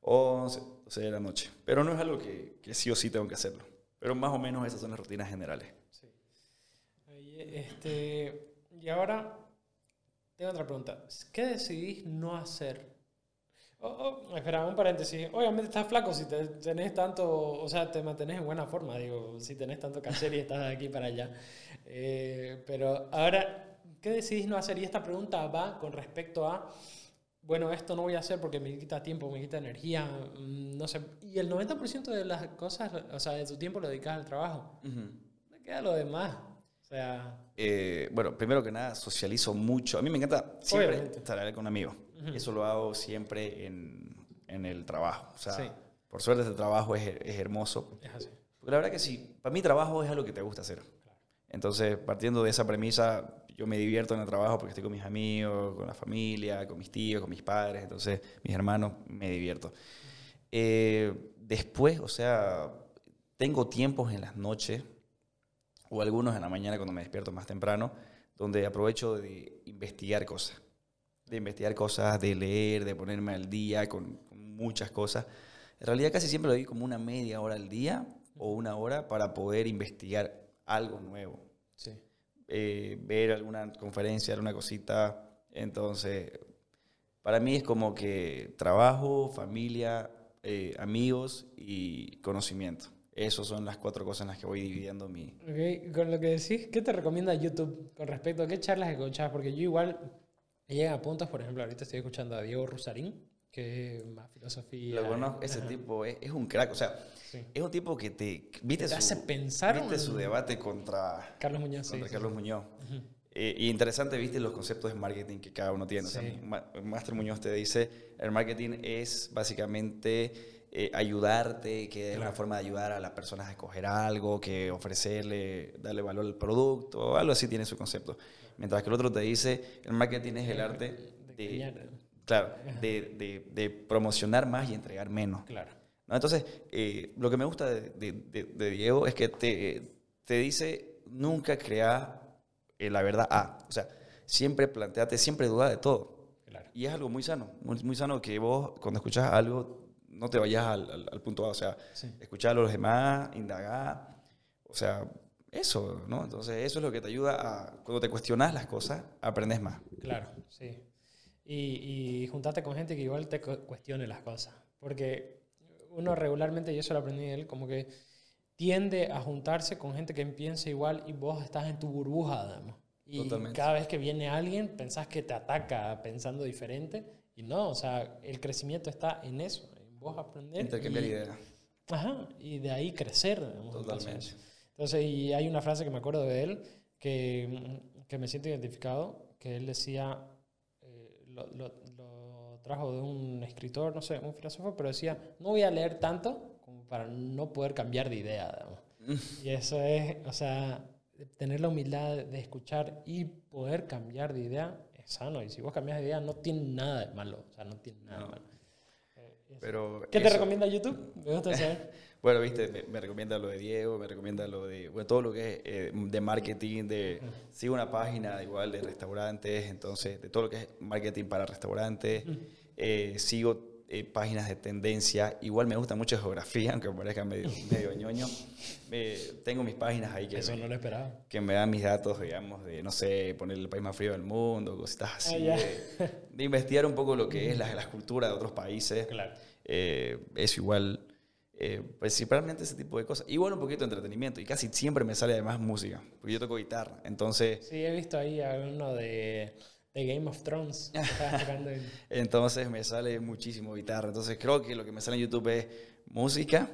11, 12 de la noche. Pero no es algo que, que sí o sí tengo que hacerlo. Pero más o menos esas son las rutinas generales. Sí. Este, y ahora tengo otra pregunta. ¿Qué decidís no hacer? Oh, oh, espera, un paréntesis. Obviamente estás flaco si te, tenés tanto, o sea, te mantenés en buena forma, digo, si tenés tanto que hacer y estás de aquí para allá. Eh, pero ahora, ¿qué decidís no hacer? Y esta pregunta va con respecto a, bueno, esto no voy a hacer porque me quita tiempo, me quita energía, mm, no sé. Y el 90% de las cosas, o sea, de tu tiempo lo dedicas al trabajo. Uh -huh. Me queda lo demás. O sea... Eh, bueno, primero que nada, socializo mucho. A mí me encanta siempre Obviamente. estar con amigos. Uh -huh. Eso lo hago siempre en, en el trabajo. O sea, sí. por suerte este trabajo es, es, hermoso. Es así. Porque la verdad que sí, para mí trabajo es algo que te gusta hacer. Claro. Entonces, partiendo de esa premisa, yo me divierto en el trabajo porque estoy con mis amigos, con la familia, con mis tíos, con mis padres, entonces mis hermanos, me divierto. Eh, después, o sea, tengo tiempos en las noches o algunos en la mañana cuando me despierto más temprano, donde aprovecho de investigar cosas, de investigar cosas, de leer, de ponerme al día con, con muchas cosas. En realidad casi siempre lo doy como una media hora al día o una hora para poder investigar algo nuevo. Sí. Eh, ver alguna conferencia, alguna cosita. Entonces, para mí es como que trabajo, familia, eh, amigos y conocimiento. Esas son las cuatro cosas en las que voy dividiendo mi... Ok, con lo que decís, ¿qué te recomienda YouTube con respecto a qué charlas escuchás? Porque yo igual llega a puntos, por ejemplo, ahorita estoy escuchando a Diego Rusarín, que es más filosofía. Lo conozco, ese Ajá. tipo es, es, un crack, o sea, sí. es un tipo que te... ¿Viste te su, hace pensar. ¿Viste su debate contra... Carlos Muñoz, contra sí, Carlos sí. Muñoz. -huh. eh, y interesante, viste los conceptos de marketing que cada uno tiene. Sí. O sea, Master Muñoz te dice, el marketing es básicamente eh, ayudarte, que es claro. una forma de ayudar a las personas a escoger algo, que ofrecerle, darle valor al producto, algo así tiene su concepto. Mientras que el otro te dice, el marketing es el arte de, claro, de, de, de promocionar más y entregar menos. Claro. ¿No? Entonces, eh, lo que me gusta de, de, Diego es que te, te dice, nunca crea eh, la verdad A. O sea, siempre planteate, siempre duda de todo. Claro. Y es algo muy sano, muy, muy sano que vos cuando escuchas algo no te vayas al, al, al punto A, o sea, sí. escuchar a los demás, indagar, o sea, eso, ¿no? Entonces, eso es lo que te ayuda a, cuando te cuestionas las cosas, aprendes más. Claro, sí. Y, y juntarte con gente que igual te cuestione las cosas, porque uno regularmente, y eso lo aprendí de él, como que tiende a juntarse con gente que piensa igual y vos estás en tu burbuja, además. Y Totalmente. cada vez que viene alguien, pensás que te ataca pensando diferente. Y no, o sea, el crecimiento está en eso, vos aprender. Intercambiar y, ideas. Ajá, y de ahí crecer. Totalmente. Entonces, entonces, y hay una frase que me acuerdo de él que, que me siento identificado, que él decía, eh, lo, lo, lo, trajo de un escritor, no sé, un filósofo, pero decía, no voy a leer tanto como para no poder cambiar de idea. y eso es, o sea, tener la humildad de escuchar y poder cambiar de idea es sano. Y si vos cambias de idea, no tiene nada de malo. O sea, no tiene nada no. de malo. Pero ¿Qué eso, te recomienda YouTube? Me gusta saber. bueno, viste, me, me, recomienda lo de Diego, me recomienda lo de bueno, todo lo que es eh, de marketing, de sigo una página igual de restaurantes, entonces de todo lo que es marketing para restaurantes, eh, sigo eh, páginas de tendencia, igual me gusta mucho geografía, aunque parezca medio, medio ñoño. tengo mis páginas ahí que, Eso me, no lo esperaba. que me dan mis datos, digamos, de, no sé, poner el país más frío del mundo, cositas así, ah, de, de, investigar un poco lo que es la, la cultura de otros países. Claro. Eh, eso igual Eh, principalmente ese tipo de cosas. Igual un poquito de entretenimiento y casi siempre me sale además música, porque yo toco guitarra. Entonces, Sí, he visto ahí a uno de, de Game of Thrones. que entonces me sale muchísimo guitarra. Entonces creo que lo que me sale en YouTube es música,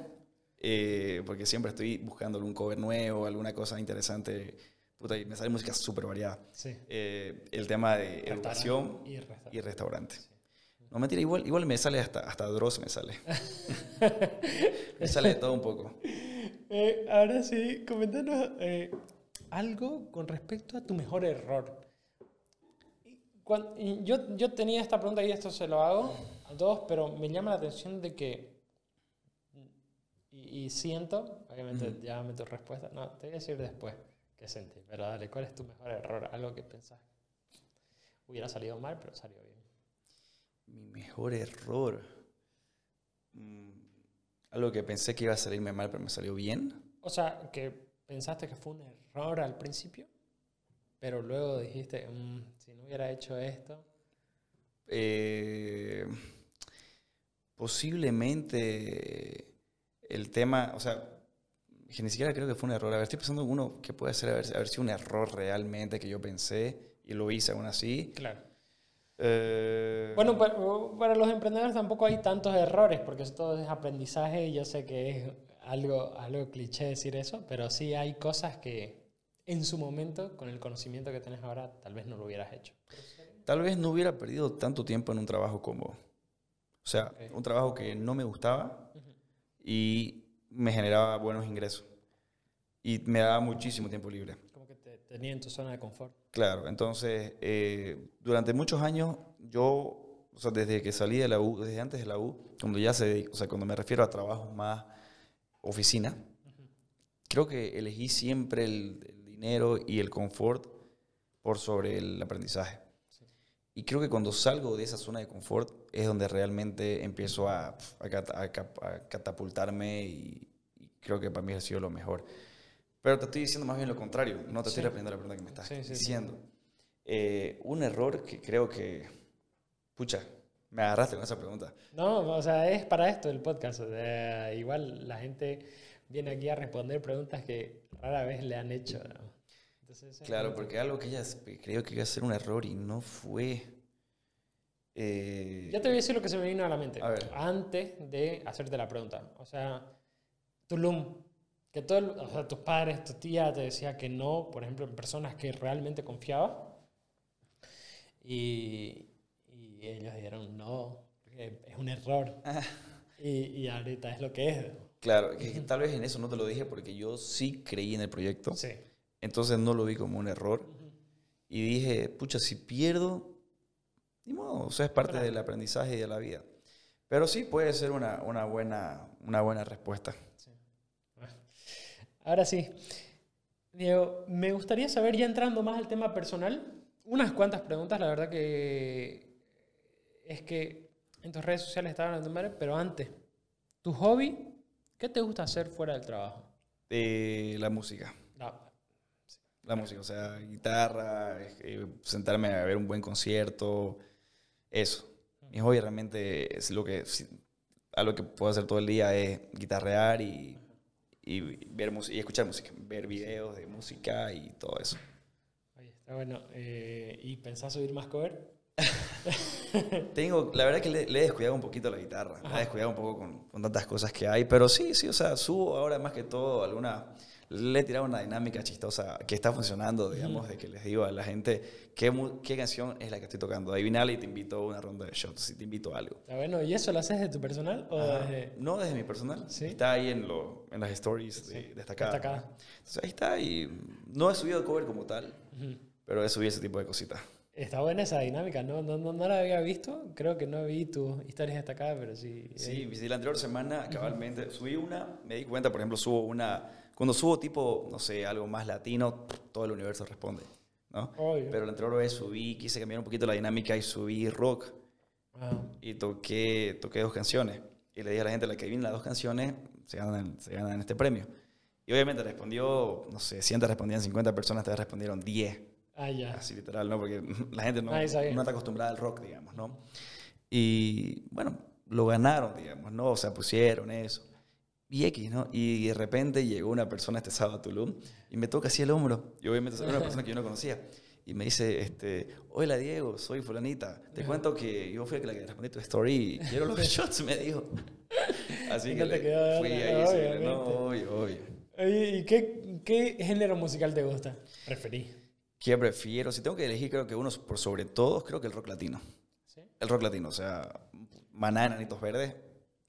eh, porque siempre estoy buscando algún cover nuevo, alguna cosa interesante. Puta, y me sale música súper variada. Sí. Eh, el tema de educación y restaurante. y restaurante. No, mentira, igual, igual me sale hasta, hasta Dross me sale. me sale de todo un poco. Eh, ahora sí, coméntanos eh, algo con respecto a tu mejor error. Cuan- y yo, yo tenía esta pregunta y esto se lo hago a todos, pero me llama la atención de que, y, y siento, obviamente llámame tu respuesta, no, te voy a decir después qué sentí, pero dale, ¿cuál es tu mejor error? Algo que pensás hubiera salido mal, pero salió bien. Mi mejor error. Mm, algo que pensé que iba a salirme mal, pero me salió bien. O sea, que pensaste que fue un error al principio, pero luego dijiste, "Mm, si no hubiera hecho esto. Eh, posiblemente el tema, o sea, que ni siquiera creo que fue un error. A ver, estoy pensando en uno que puede ser haber, haber sido un error realmente que yo pensé y lo hice aún así. Claro. Eh, Bueno, para, para los emprendedores tampoco hay tantos errores, porque todo es aprendizaje y yo sé que es algo, algo cliché decir eso, pero sí hay cosas que en su momento, con el conocimiento que tenés ahora, tal vez no lo hubieras hecho. Tal vez no hubiera perdido tanto tiempo en un trabajo como, o sea, Ok. un trabajo que no me gustaba y me generaba buenos ingresos. Y me daba muchísimo tiempo libre. Tenía en tu zona de confort. Claro, entonces, eh, durante muchos años, yo, o sea, desde que salí de la U, desde antes de la U, cuando ya se, o sea, cuando me refiero a trabajos más oficina, creo que elegí siempre el, el dinero y el confort por sobre el aprendizaje. Y creo que cuando salgo de esa zona de confort es donde realmente empiezo a, a cat- a cap- a catapultarme y, y creo que para mí ha sido lo mejor. Pero te estoy diciendo más bien lo contrario, no te Sí. estoy respondiendo la pregunta que me estás Sí, sí, diciendo. Eh, un error que creo que, pucha, me agarraste con esa pregunta. No, o sea, es para esto el podcast. o sea, igual la gente viene aquí a responder preguntas que rara vez le han hecho. ¿no? Entonces, es Claro, porque algo que ella creo que iba a ser un error y no fue. Eh, Ya te voy a decir lo que se me vino a la mente A ver. antes de hacerte la pregunta. O sea, Tulum, que todo, el- o sea, tus padres, tu tía te decía que no, por ejemplo, en personas que realmente confiaba. Y, y ellos dijeron no, es un error. y, y ahorita es lo que es. Claro, que tal vez en eso no te lo dije porque yo sí creí en el proyecto. Sí. Entonces no lo vi como un error. Y dije, pucha, si pierdo, ni modo, o sea, es parte Claro. del aprendizaje y de la vida. Pero sí puede ser una, una, buena, una buena respuesta. Ahora sí. Diego, me gustaría saber, ya entrando más al tema personal, unas cuantas preguntas. La verdad que es que en tus redes sociales estaban en tu madre, pero antes, tu hobby, ¿qué te gusta hacer fuera del trabajo? Eh, la música. No, La música, o sea, guitarra, eh, sentarme a ver un buen concierto, eso. Mi hobby realmente es lo que, si- algo que puedo hacer todo el día es guitarrear y, y ver y escuchar música, ver videos de música y todo eso. Oye, está bueno. Eh, ¿Y pensás subir más cover? Tengo, la verdad que le, le he descuidado un poquito la guitarra, la Ajá. he descuidado un poco con, con tantas cosas que hay, pero sí, sí, o sea, subo ahora más que todo alguna, le he tirado una dinámica chistosa que está funcionando, digamos, de que les digo a la gente qué, qué canción es la que estoy tocando. Adivinale y te invito a una ronda de shots, si te invito a algo. Está bueno. ¿Y eso lo haces de tu personal o Ajá. desde No desde mi personal, Sí. está ahí en, lo, en las stories de, Sí, destacadas. destacadas. Entonces ahí está y no he subido cover como tal, Ujú. pero he subido ese tipo de cositas. Está buena esa dinámica, ¿no? No, no, no la había visto. Creo que no vi tus historias destacadas, pero sí. Sí, visité la anterior semana, cabalmente, subí una, me di cuenta, por ejemplo, subo una, cuando subo tipo, no sé, algo más latino, todo el universo responde, ¿no? Obvio. Pero la anterior vez subí, quise cambiar un poquito la dinámica y subí rock Ajá. y toqué, toqué dos canciones. Y le dije a la gente, la que viene las dos canciones, se ganan, se ganan este premio. Y obviamente respondió, no sé, 100 te respondían 50 personas, te respondieron 10. Ah, ya. Así literal, ¿no? Porque la gente no, no está acostumbrada al rock, digamos, ¿no? Y bueno, lo ganaron, digamos, ¿no? O sea, pusieron eso. Y X, ¿no? Y de repente llegó una persona este sábado a Tulum y me toca así el hombro. Y obviamente era una persona que yo no conocía. Y me dice, este, hola Diego, soy fulanita. Te cuento que yo fui la que respondí tu story y quiero los shots, me dijo. Así que le quedó fui ahí, no, obvio, obvio. ¿Y qué, qué género musical te gusta? Preferí. ¿Qué prefiero? Si tengo que elegir, creo que uno por sobre todos, creo que el rock latino. ¿Sí? El rock latino, o sea, Maná, Enanitos Verdes,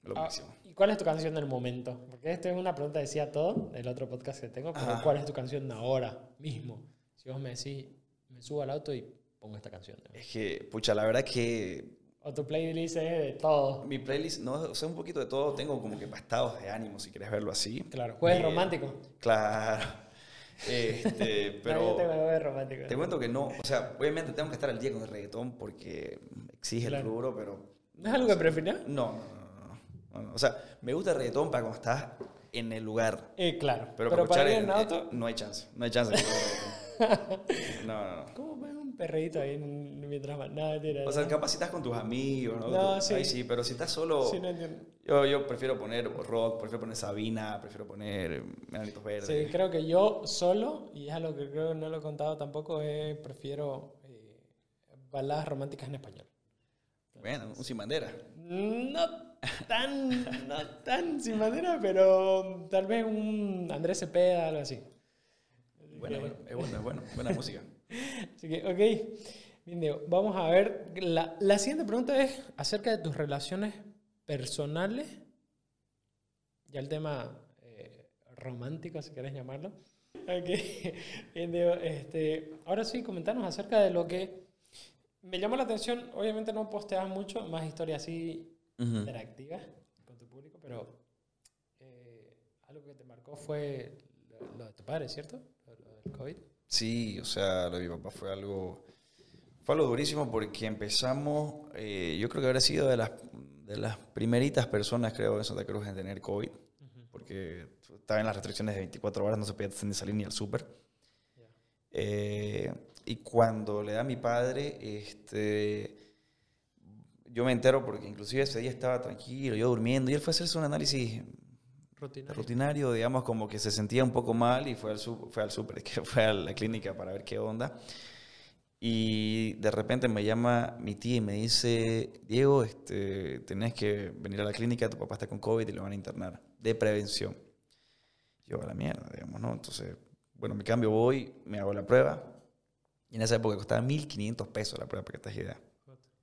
lo Ah, máximo. ¿Y cuál es tu canción del momento? Porque esta es una pregunta que decía todo, el otro podcast que tengo, pero Ajá. ¿cuál es tu canción de ahora mismo? Si vos me decís, me subo al auto y pongo esta canción. Es que, pucha, la verdad que O tu playlist es de todo. mi playlist, no, o sea, un poquito de todo, tengo como que estados de ánimo, si quieres verlo así. Claro, jueves Eh, romántico. Claro. Este, No, yo pero tengo jueves romántico. te cuento que no, o sea, obviamente tengo que estar al día con el reggaetón porque exige Claro. el rubro, pero... ¿No es algo que prefieras? No, no, no, no, no, no. O sea, me gusta el reggaetón para cuando estás en el lugar. Eh, claro. Pero, Pero, para ir en auto, no hay chance. No hay chance. no, no, no. ¿cómo pones un perreíto ahí en- mientras más? No, mentira, O sea, no. capaz si estás con tus amigos, ¿no? No, sí. Ahí sí, pero si estás solo... Sí, no entiendo. Yo, yo prefiero poner rock, prefiero poner Sabina, prefiero poner Enanitos Verdes. Sí, creo que yo solo, y es algo que creo que no lo he contado tampoco, eh, prefiero eh, baladas románticas en español. Bueno, un sin bandera. No tan, no tan sin bandera, pero tal vez un Andrés Cepeda, algo así. Bueno, bueno, es bueno, es bueno. Buena música. Así que, ok. Bien, Diego, vamos a ver. La, la siguiente pregunta es acerca de tus relaciones personales. Ya el tema eh, romántico, si querés llamarlo. Ok. Bien, Diego, este, ahora sí, comentanos acerca de lo que me llama la atención. Obviamente no posteas mucho, más historias así Ujú. interactivas con tu público, pero eh, algo que te marcó fue lo, lo de tu padre, ¿cierto? Lo, lo del COVID. Sí, o sea, lo de mi papá fue algo, fue algo durísimo porque empezamos, eh, yo creo que habrá sido de las, de las primeritas personas, creo, en Santa Cruz en tener COVID, porque estaba en las restricciones de 24 horas, no se podía ni salir ni al súper. Ya. Eh, y cuando le da a mi padre, este, yo me entero porque inclusive ese día estaba tranquilo, yo durmiendo, y él fue a hacerse un análisis Rutinario. rutinario, digamos, como que se sentía un poco mal y fue al, fue al súper, que fue a la clínica para ver qué onda. Y de repente me llama mi tía y me dice, Diego, este, tenés que venir a la clínica, tu papá está con COVID y lo van a internar, de prevención. Yo, a la mierda, digamos, ¿no? Entonces, bueno, me cambio, voy, me hago la prueba. Y en esa época costaba 1.500 pesos la prueba, para que te idea.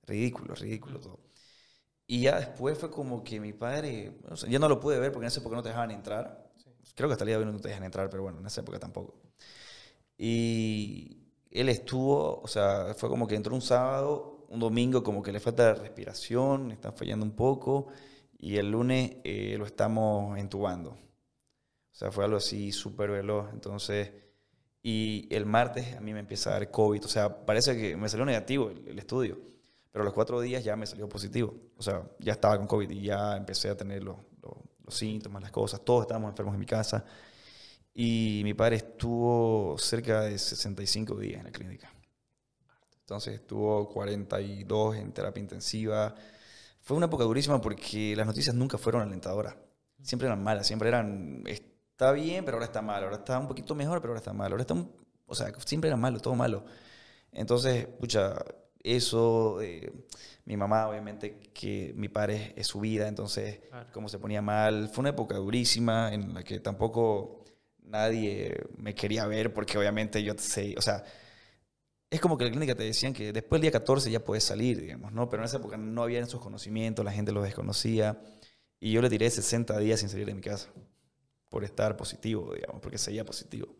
Ridículo, ridículo todo. Y ya después fue como que mi padre, o sea, yo no lo pude ver porque en esa época no te dejaban entrar. Creo que hasta el día de hoy no te dejan entrar, pero bueno, en esa época tampoco. Y él estuvo, o sea, fue como que entró un sábado, un domingo como que le falta respiración, está fallando un poco, y el lunes eh, lo estamos entubando. O sea, fue algo así súper veloz. Entonces, y el martes a mí me empieza a dar COVID. O sea, parece que me salió negativo el, el estudio, pero a los cuatro días ya me salió positivo. O sea, ya estaba con COVID y ya empecé a tener los, los- síntomas, las cosas. Todos estábamos enfermos en mi casa. Y mi padre estuvo cerca de 65 días en la clínica. Entonces estuvo 42 en terapia intensiva. Fue una época durísima porque las noticias nunca fueron alentadoras. Siempre eran malas, siempre eran, está bien, pero ahora está mal. Ahora está un poquito mejor, pero ahora está mal. Ahora está, un- o sea, siempre era malo, todo malo. Entonces, pucha, eso, eh, mi mamá, obviamente, que mi padre es, su vida, entonces, Claro. cómo se ponía mal. Fue una época durísima en la que tampoco nadie me quería ver porque obviamente yo sé, o sea, es como que en la clínica te decían que después del día 14 ya puedes salir, digamos, ¿no? Pero en esa época no había esos conocimientos, la gente los desconocía. Y yo le tiré 60 días sin salir de mi casa por estar positivo, digamos, porque seguía positivo.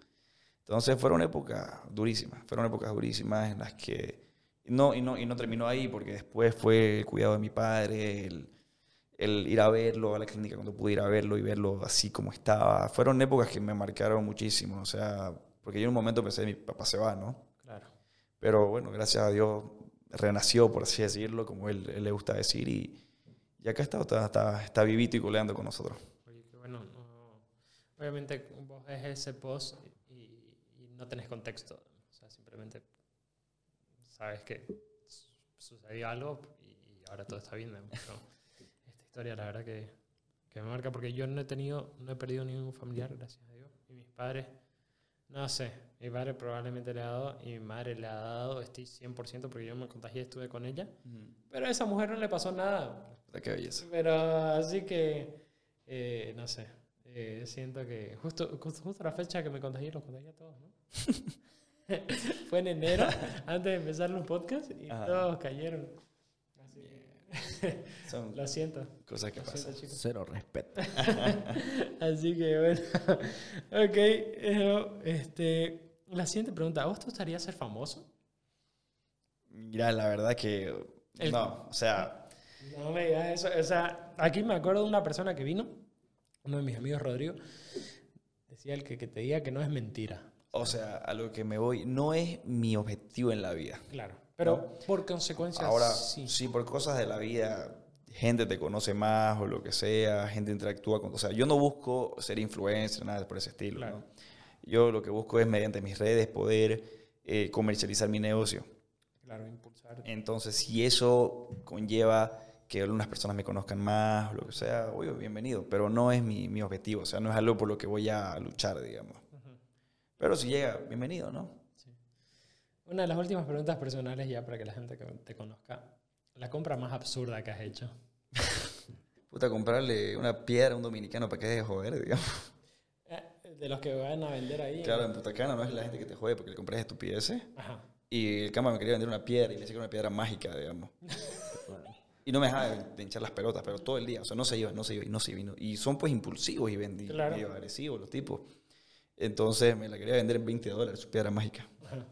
Entonces fueron épocas durísimas, fueron épocas durísimas en las que... No, y, no, y no terminó ahí, porque después fue el cuidado de mi padre, el, el ir a verlo a la clínica cuando pude ir a verlo y verlo así como estaba. Fueron épocas que me marcaron muchísimo, o sea, porque yo en un momento pensé, mi papá se va, ¿no? Claro. Pero bueno, gracias a Dios renació, por así decirlo, como él, él le gusta decir, y, y acá está, está, está, está vivito y coleando con nosotros. Oye, qué bueno. no- Obviamente vos ves ese post y, y no tenés contexto. O sea, simplemente sabes que su- sucedió algo y, ahora todo está bien. pero esta historia, la verdad que, que me marca porque yo no he tenido, no he perdido ningún familiar, gracias a Dios. Y mis padres, no sé, mi padre probablemente le ha dado y mi madre le ha dado, estoy 100% porque yo me contagié, estuve con ella. Pero a esa mujer no le pasó nada. Qué belleza. Pero así que, eh, no sé, eh, siento que justo, justo, justo la fecha que me contagié, los contagié a todos, ¿no? Fue en enero, antes de empezar los podcasts, y Ajá. todos cayeron. Así que, Son lo siento. cosas que pasan. chicos. Cero respeto. Así que bueno. ok. eh, este, la siguiente pregunta. ¿A vos te gustaría ser famoso? Mira, la verdad que El- no, o sea, No me digas eso. O sea, aquí me acuerdo de una persona que vino, uno de mis amigos, Rodrigo, decía el que, que te diga que no es mentira. O sea, a lo que me voy no es mi objetivo en la vida. Claro. Pero por consecuencia, Ahora, sí. sí. por cosas de la vida, gente te conoce más o lo que sea, gente interactúa con... O sea, yo no busco ser influencer, nada por ese estilo. Claro. ¿no? Yo lo que busco es, mediante mis redes, poder eh, comercializar mi negocio. Claro, impulsar. Entonces, si eso conlleva que algunas personas me conozcan más o lo que sea, oye, bienvenido. Pero no es mi, mi objetivo, o sea, no es algo por lo que voy a luchar, digamos. Pero si llega, bienvenido, ¿no? Una de las últimas preguntas personales ya para que la gente te conozca. La compra más absurda que has hecho. Puta, comprarle una piedra a un dominicano para que deje de joder, digamos. Eh, De los que van a vender ahí. Claro, en Punta Cana no es la gente que te jode porque le compras estupideces. Ajá. Y el cama me quería vender una piedra y le decía que era una piedra mágica, digamos. Y no me dejaba de, hinchar las pelotas, pero todo el día. O sea, no se iba, no se iba y no se iba. y no- Y son pues impulsivos y, vendi- Claro. agresivos los tipos. Entonces me la quería vender en 20 dólares, su piedra mágica. Ajá.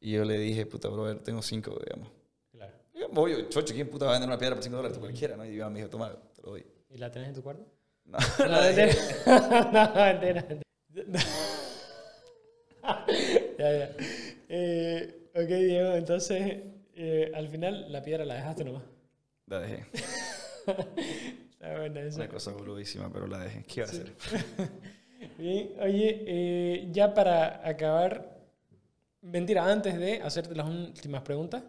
Y yo le dije, puta, brother, tengo 5, digamos. Claro. Y yo, Obvio, chocho, ¿quién puta va a vender una piedra por 5 dólares? Cualquiera, ¿no? Y yo me dijo, toma, te lo doy. ¿Y la tenés en tu cuarto? No, No, no, mentira. ya, ya. Eh, ok, Diego, entonces eh, al final la piedra la dejaste nomás. La dejé. Está buena esa. Una cosa boludísima, pero la dejé. ¿Qué iba a Sí. hacer? Bien, oye, eh, ya para acabar, mentira, antes de hacerte las últimas preguntas,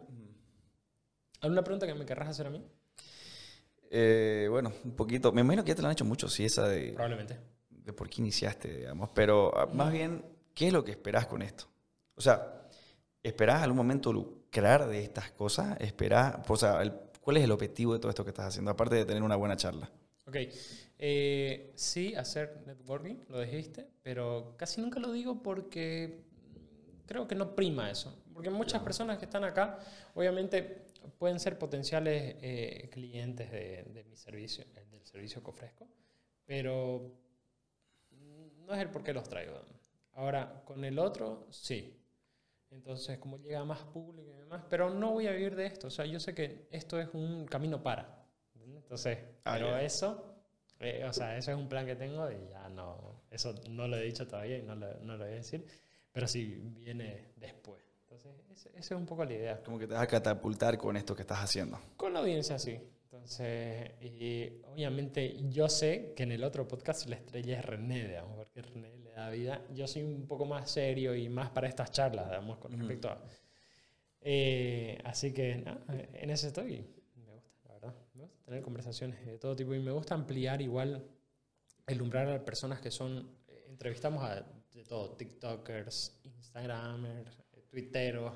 ¿alguna pregunta que me querrás hacer a mí? Eh, bueno, un poquito. Me imagino que ya te lo han hecho mucho, sí, esa de, Probablemente. de por qué iniciaste, digamos. Pero ah, más bien, ¿qué es lo que esperás con esto? O sea, ¿esperás algún momento lucrar de estas cosas? ¿Esperás, o sea, el- cuál es el objetivo de todo esto que estás haciendo? Aparte de tener una buena charla. Ok, eh, sí, hacer networking, lo dijiste, pero casi nunca lo digo porque creo que no prima eso. Porque muchas personas que están acá, obviamente, pueden ser potenciales eh, clientes de, de mi servicio, eh, del servicio que ofrezco, pero no es el por qué los traigo. Ahora, con el otro, sí. Entonces, como llega más público y demás, pero no voy a vivir de esto. O sea, yo sé que esto es un camino para. Entonces, Ah, pero ya. eso, eh, o sea, eso es un plan que tengo y ya no, eso no lo he dicho todavía y no lo, no lo voy a decir, pero sí viene después. Entonces, esa es un poco la idea. Como que te vas a catapultar con esto que estás haciendo. Con la audiencia, sí. Entonces, y obviamente yo sé que en el otro podcast la estrella es René, digamos, porque René le da vida. Yo soy un poco más serio y más para estas charlas, digamos, con respecto a... Eh, así que, en eso estoy. Tener conversaciones de todo tipo y me gusta ampliar igual el umbral a personas que son... eh, entrevistamos a de todo, TikTokers, Instagramers, eh, Twitteros.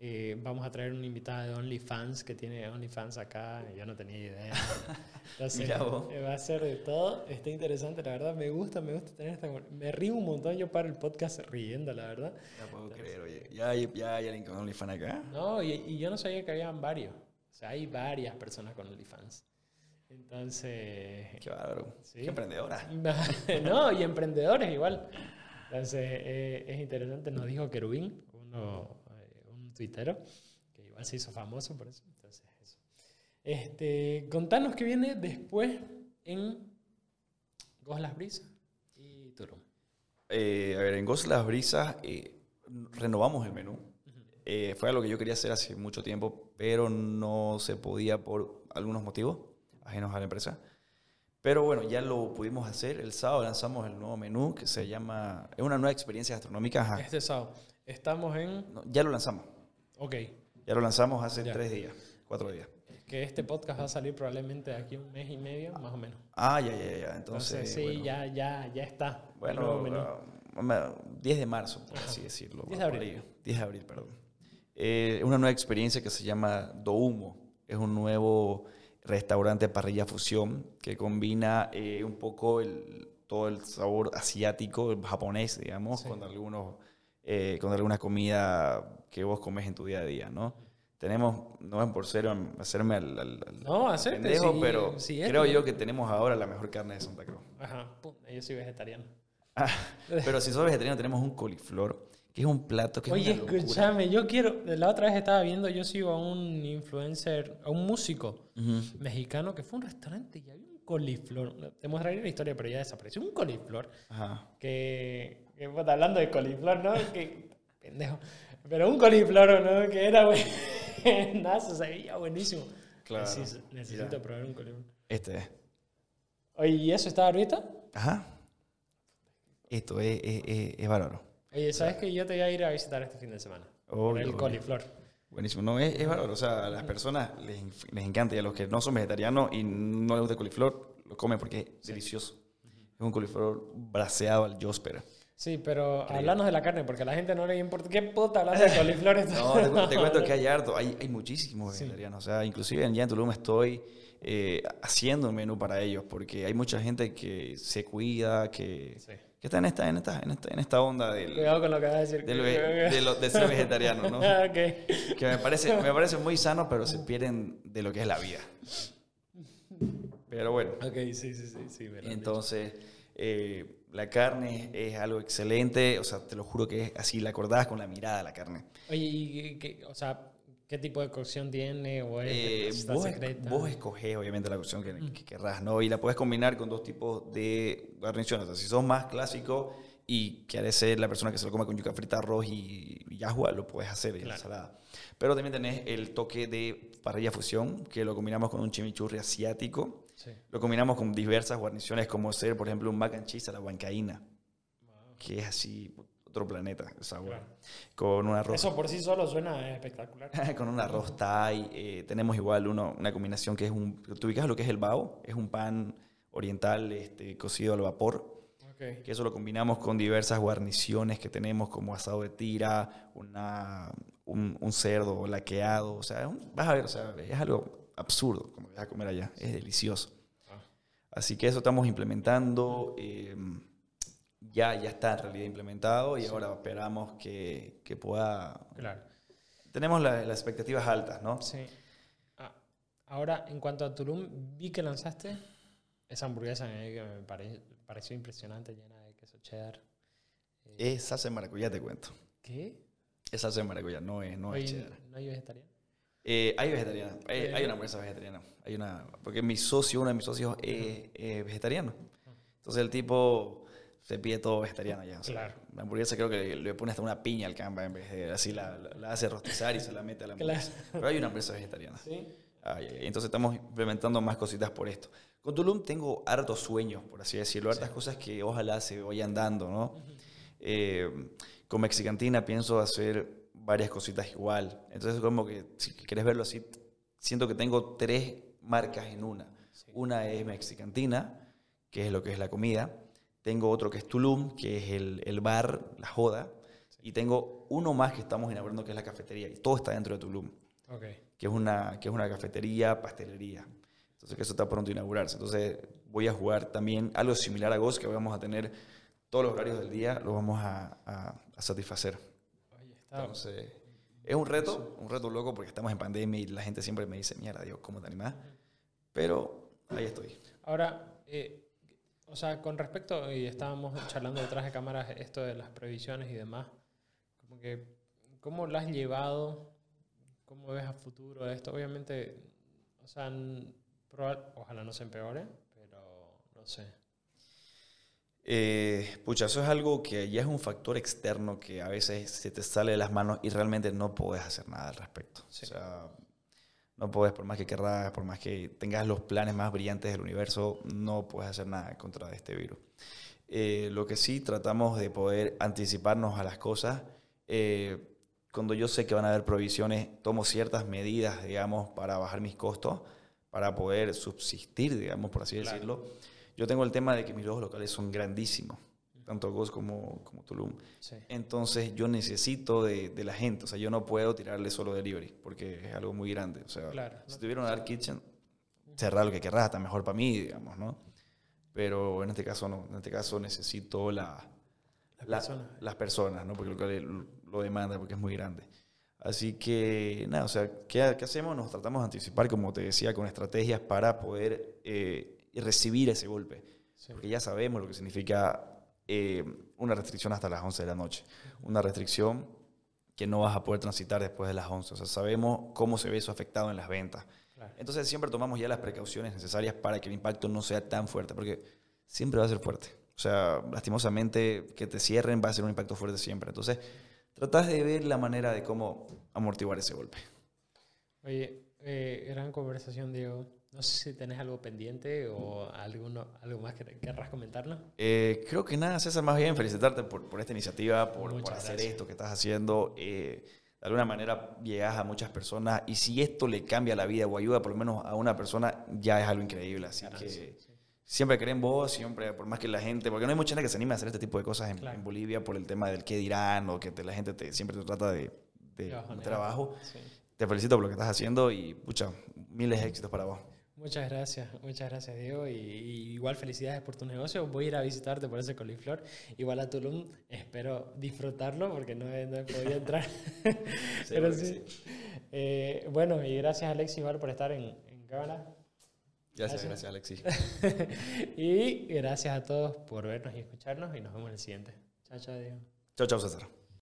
Eh, vamos a traer una invitada de OnlyFans que tiene OnlyFans acá. Yo no tenía idea. Entonces, eh, va a ser de todo. Está interesante, la verdad. Me gusta, me gusta tener esta. Me río un montón. Yo paro el podcast riendo, la verdad. Ya puedo creer, oye. Ya, hay- ya hay alguien con OnlyFans acá. No, y, y yo no sabía que habían varios. O sea, hay varias personas con OnlyFans. Entonces. Qué bárbaro. Sí. Qué emprendedora. no, y emprendedores igual. Entonces, eh, es interesante. Nos dijo Kerubín, uno, eh, un tuitero, que igual se hizo famoso por eso. Entonces, eso. Este, contanos qué viene después en Gos Las Brisas y Turum. Eh, a ver, en Ghost Las Brisas eh, renovamos el menú. Eh, fue algo que yo quería hacer hace mucho tiempo, pero no se podía por algunos motivos ajenos a la empresa. Pero bueno, ya lo pudimos hacer. El sábado lanzamos el nuevo menú que se llama... Es una nueva experiencia gastronómica. ajá. Este sábado. Estamos en. No, ya lo lanzamos. Ok. Ya lo lanzamos hace Ya. tres días, cuatro días. que este podcast va a salir probablemente de aquí un mes y medio, más o menos. Ah, ya, ya, ya. Entonces, Entonces, sí, bueno, ya, ya, ya está. el Bueno, nuevo menú. ah, 10 de marzo, por así decirlo. 10 de abril. ahí. 10 de abril, perdón. Eh, una nueva experiencia que se llama Doumo. Es un nuevo restaurante parrilla fusión que combina eh, un poco el, todo el sabor asiático, el japonés, digamos, Sí. con, algunos, eh, con alguna comida que vos comes en tu día a día, ¿no? Tenemos, no es por ser, hacerme al, al- al- No, hacerte, pendejo, sí, pero sí, creo yo que tenemos ahora la mejor carne de Santa Cruz. Ajá, yo soy vegetariano. Ah, pero si sos vegetariano tenemos un coliflor, que es un plato que Oye, es una escúchame, yo quiero, la otra vez estaba viendo, yo sigo a un influencer, a un músico mexicano que fue a un restaurante y había un coliflor. Te mostraría la historia, pero ya desapareció. Un coliflor Ajá. que, que hablando de coliflor, ¿no? que pendejo. Pero un coliflor, ¿no? Que era buenazo, se veía buenísimo. Claro, Neces- necesito probar un coliflor. Este es. Oye, ¿y eso estaba ahorita? Ajá. Esto es, es, es- es bárbaro. Oye, ¿sabes que yo te voy a ir a visitar este fin de semana? por el obvio. coliflor. Buenísimo. No, es, es bárbaro. O sea, a las personas les, les encanta y a los que no son vegetarianos y no les gusta el coliflor, lo comen porque es delicioso. Es un coliflor braseado al Josper. Sí, pero hablanos de la carne, porque a la gente no le importa. ¿Qué puta hablas de coliflores? No, te, cu- te cuento que hay harto, hay, hay muchísimos Sí. vegetarianos. O sea, inclusive en- ya en Tulum estoy eh, haciendo un menú para ellos, porque hay mucha gente que se cuida, que, Sí. Que está en esta, en esta, en esta, en esta onda del, Cuidado con lo que vas a decir. del de, lo- de ser vegetariano, ¿no? Ah, ok. Que me parece, me parece muy sano, pero se pierden de lo que es la vida. Pero bueno, Ok, sí, sí, sí, sí. me entonces eh, la carne es algo excelente, o sea, te lo juro que es así, la acordás con la mirada la carne. Oye, ¿y qué, o sea, qué tipo de cocción tiene? ¿O es Eh, vos, secreta? vos escogés obviamente la cocción que, que querrás, ¿no? Y la puedes combinar con dos tipos de guarniciones. O sea, si sos más clásico y querés ser la persona que se lo come con yuca frita, arroz y, y yahua, lo puedes hacer y Claro. ensalada. Pero también tenés el toque de parrilla fusión, que lo combinamos con un chimichurri asiático. Sí. Lo combinamos con diversas guarniciones, como ser, por ejemplo, un mac and cheese a la huancaína, que es así otro planeta sabor. Claro. Con un arroz Eso por sí solo suena espectacular. con un arroz thai. eh, tenemos igual uno, una combinación que es un... ¿Tú ubicas lo que es el bao? Es un pan oriental este, cocido al vapor. Ok. Que eso lo combinamos con diversas guarniciones que tenemos, como asado de tira, una, un, un cerdo laqueado. O sea, un- vas a ver, o sea, es algo absurdo como vas a comer allá. Es delicioso. Ah. Así que eso estamos implementando. eh, ya, ya está en realidad implementado y ahora esperamos que, que pueda Claro. tenemos la- las expectativas altas, ¿no? Sí. Ah, ahora, en cuanto a Tulum, vi que lanzaste esa hamburguesa eh, que me pare- pareció impresionante, llena de queso cheddar. Eh, Es salsa de maracuyá, te cuento. ¿Qué? Es salsa de maracuyá, no es, no es cheddar. ¿No hay vegetariano? Eh, hay vegetariana, hay, Eh. hay una hamburguesa vegetariana. Hay una, porque mi socio, uno de mis socios, es, es vegetariano. Entonces el tipo se pide todo vegetariano ya. o sea, Claro. La hamburguesa creo que le, le pone hasta una piña al camba en vez de así la, la- la hace rostizar y se la mete a la Claro. hamburguesa. Pero hay una hamburguesa vegetariana. Sí. Ay, ay, ay. Entonces estamos implementando más cositas por esto. Con Tulum tengo hartos sueños, por así decirlo, hartas cosas que ojalá se vayan dando, ¿no? Eh, con Mexicantina pienso hacer varias cositas igual. Entonces como que si quieres verlo así, siento que tengo tres marcas en una. Una es Mexicantina, que es lo que es la comida. Tengo otro que es Tulum, que es el, el bar, la joda. Y tengo uno más que estamos inaugurando, que es la cafetería. Y todo está dentro de Tulum Ok. que es una, que es una cafetería, pastelería. Entonces, que eso está pronto a inaugurarse. Entonces, voy a jugar también algo similar a Ghost, que vamos a tener todos los horarios del día, los vamos a, a- a satisfacer. Oye, está... Entonces, es un reto, un reto loco, porque estamos en pandemia y la gente siempre me dice, mierda, Dios, ¿cómo te animás? Pero ahí estoy. Ahora, eh, o sea, con respecto, y estábamos charlando detrás de cámaras, esto de las previsiones y demás, como que, ¿cómo lo has llevado? ¿Cómo ves a futuro esto? Obviamente, o sea, ojalá no se empeore, pero no sé. Eh, pucha, eso es algo que ya es un factor externo que a veces se te sale de las manos y realmente no puedes hacer nada al respecto. Sí. O sea, no puedes, por más que querrás, por más que tengas los planes más brillantes del universo, no puedes hacer nada contra este virus. Eh, lo que sí tratamos de poder anticiparnos a las cosas, eh, cuando yo sé que van a haber provisiones, tomo ciertas medidas, digamos, para bajar mis costos, para poder subsistir, digamos, por así decirlo. Yo tengo el tema de que mis dos locales son grandísimos, tanto Ghost como, como Tulum. Entonces yo necesito de, de, la gente, o sea, yo no puedo tirarle solo delivery, porque es algo muy grande. O sea, si tuviera un dark kitchen, cerrar lo que querrás, está mejor para mí, digamos, ¿no? Pero en este caso no, en este caso necesito la, las personas, ¿no? Porque lo, lo demanda, porque es muy grande. Así que, nada, o sea, ¿qué, ¿qué, hacemos? Nos tratamos de anticipar, como te decía, con estrategias para poder eh, recibir ese golpe. Porque ya sabemos lo que significa eh, una restricción hasta las 11 de la noche. Una restricción que no vas a poder transitar después de las 11. O sea, sabemos cómo se ve eso afectado en las ventas. Entonces siempre tomamos ya las precauciones necesarias para que el impacto no sea tan fuerte, porque siempre va a ser fuerte. O sea, lastimosamente que te cierren va a ser un impacto fuerte siempre. Entonces, tratas de ver la manera de cómo amortiguar ese golpe. Oye, eh, gran conversación, Diego. No sé si tenés algo pendiente o alguno, algo más que querrás comentarnos. Eh, creo que nada, César, más bien felicitarte por, por esta iniciativa, por, por hacer esto que estás haciendo. Eh, de alguna manera llegas a muchas personas y si esto le cambia la vida o ayuda por lo menos a una persona, ya es algo increíble. Así que siempre creen vos, siempre, por más que la gente, porque no hay mucha gente que se anime a hacer este tipo de cosas en, Bolivia por el tema del qué dirán o que la gente te, siempre te trata de, de trabajo. Te felicito por lo que estás haciendo y, pucha, miles de éxitos para vos. Muchas gracias, muchas gracias Diego y, igual felicidades por tu negocio. Voy a ir a visitarte por ese coliflor. Igual a Tulum espero disfrutarlo porque no he, no he podido entrar. Pero sí. Eh, bueno, y gracias Alexis igual por estar en, en cámara. Gracias, gracias, Alexis. y gracias a todos por vernos y escucharnos y nos vemos en el siguiente. Chao, chao Diego. Chao, chao César.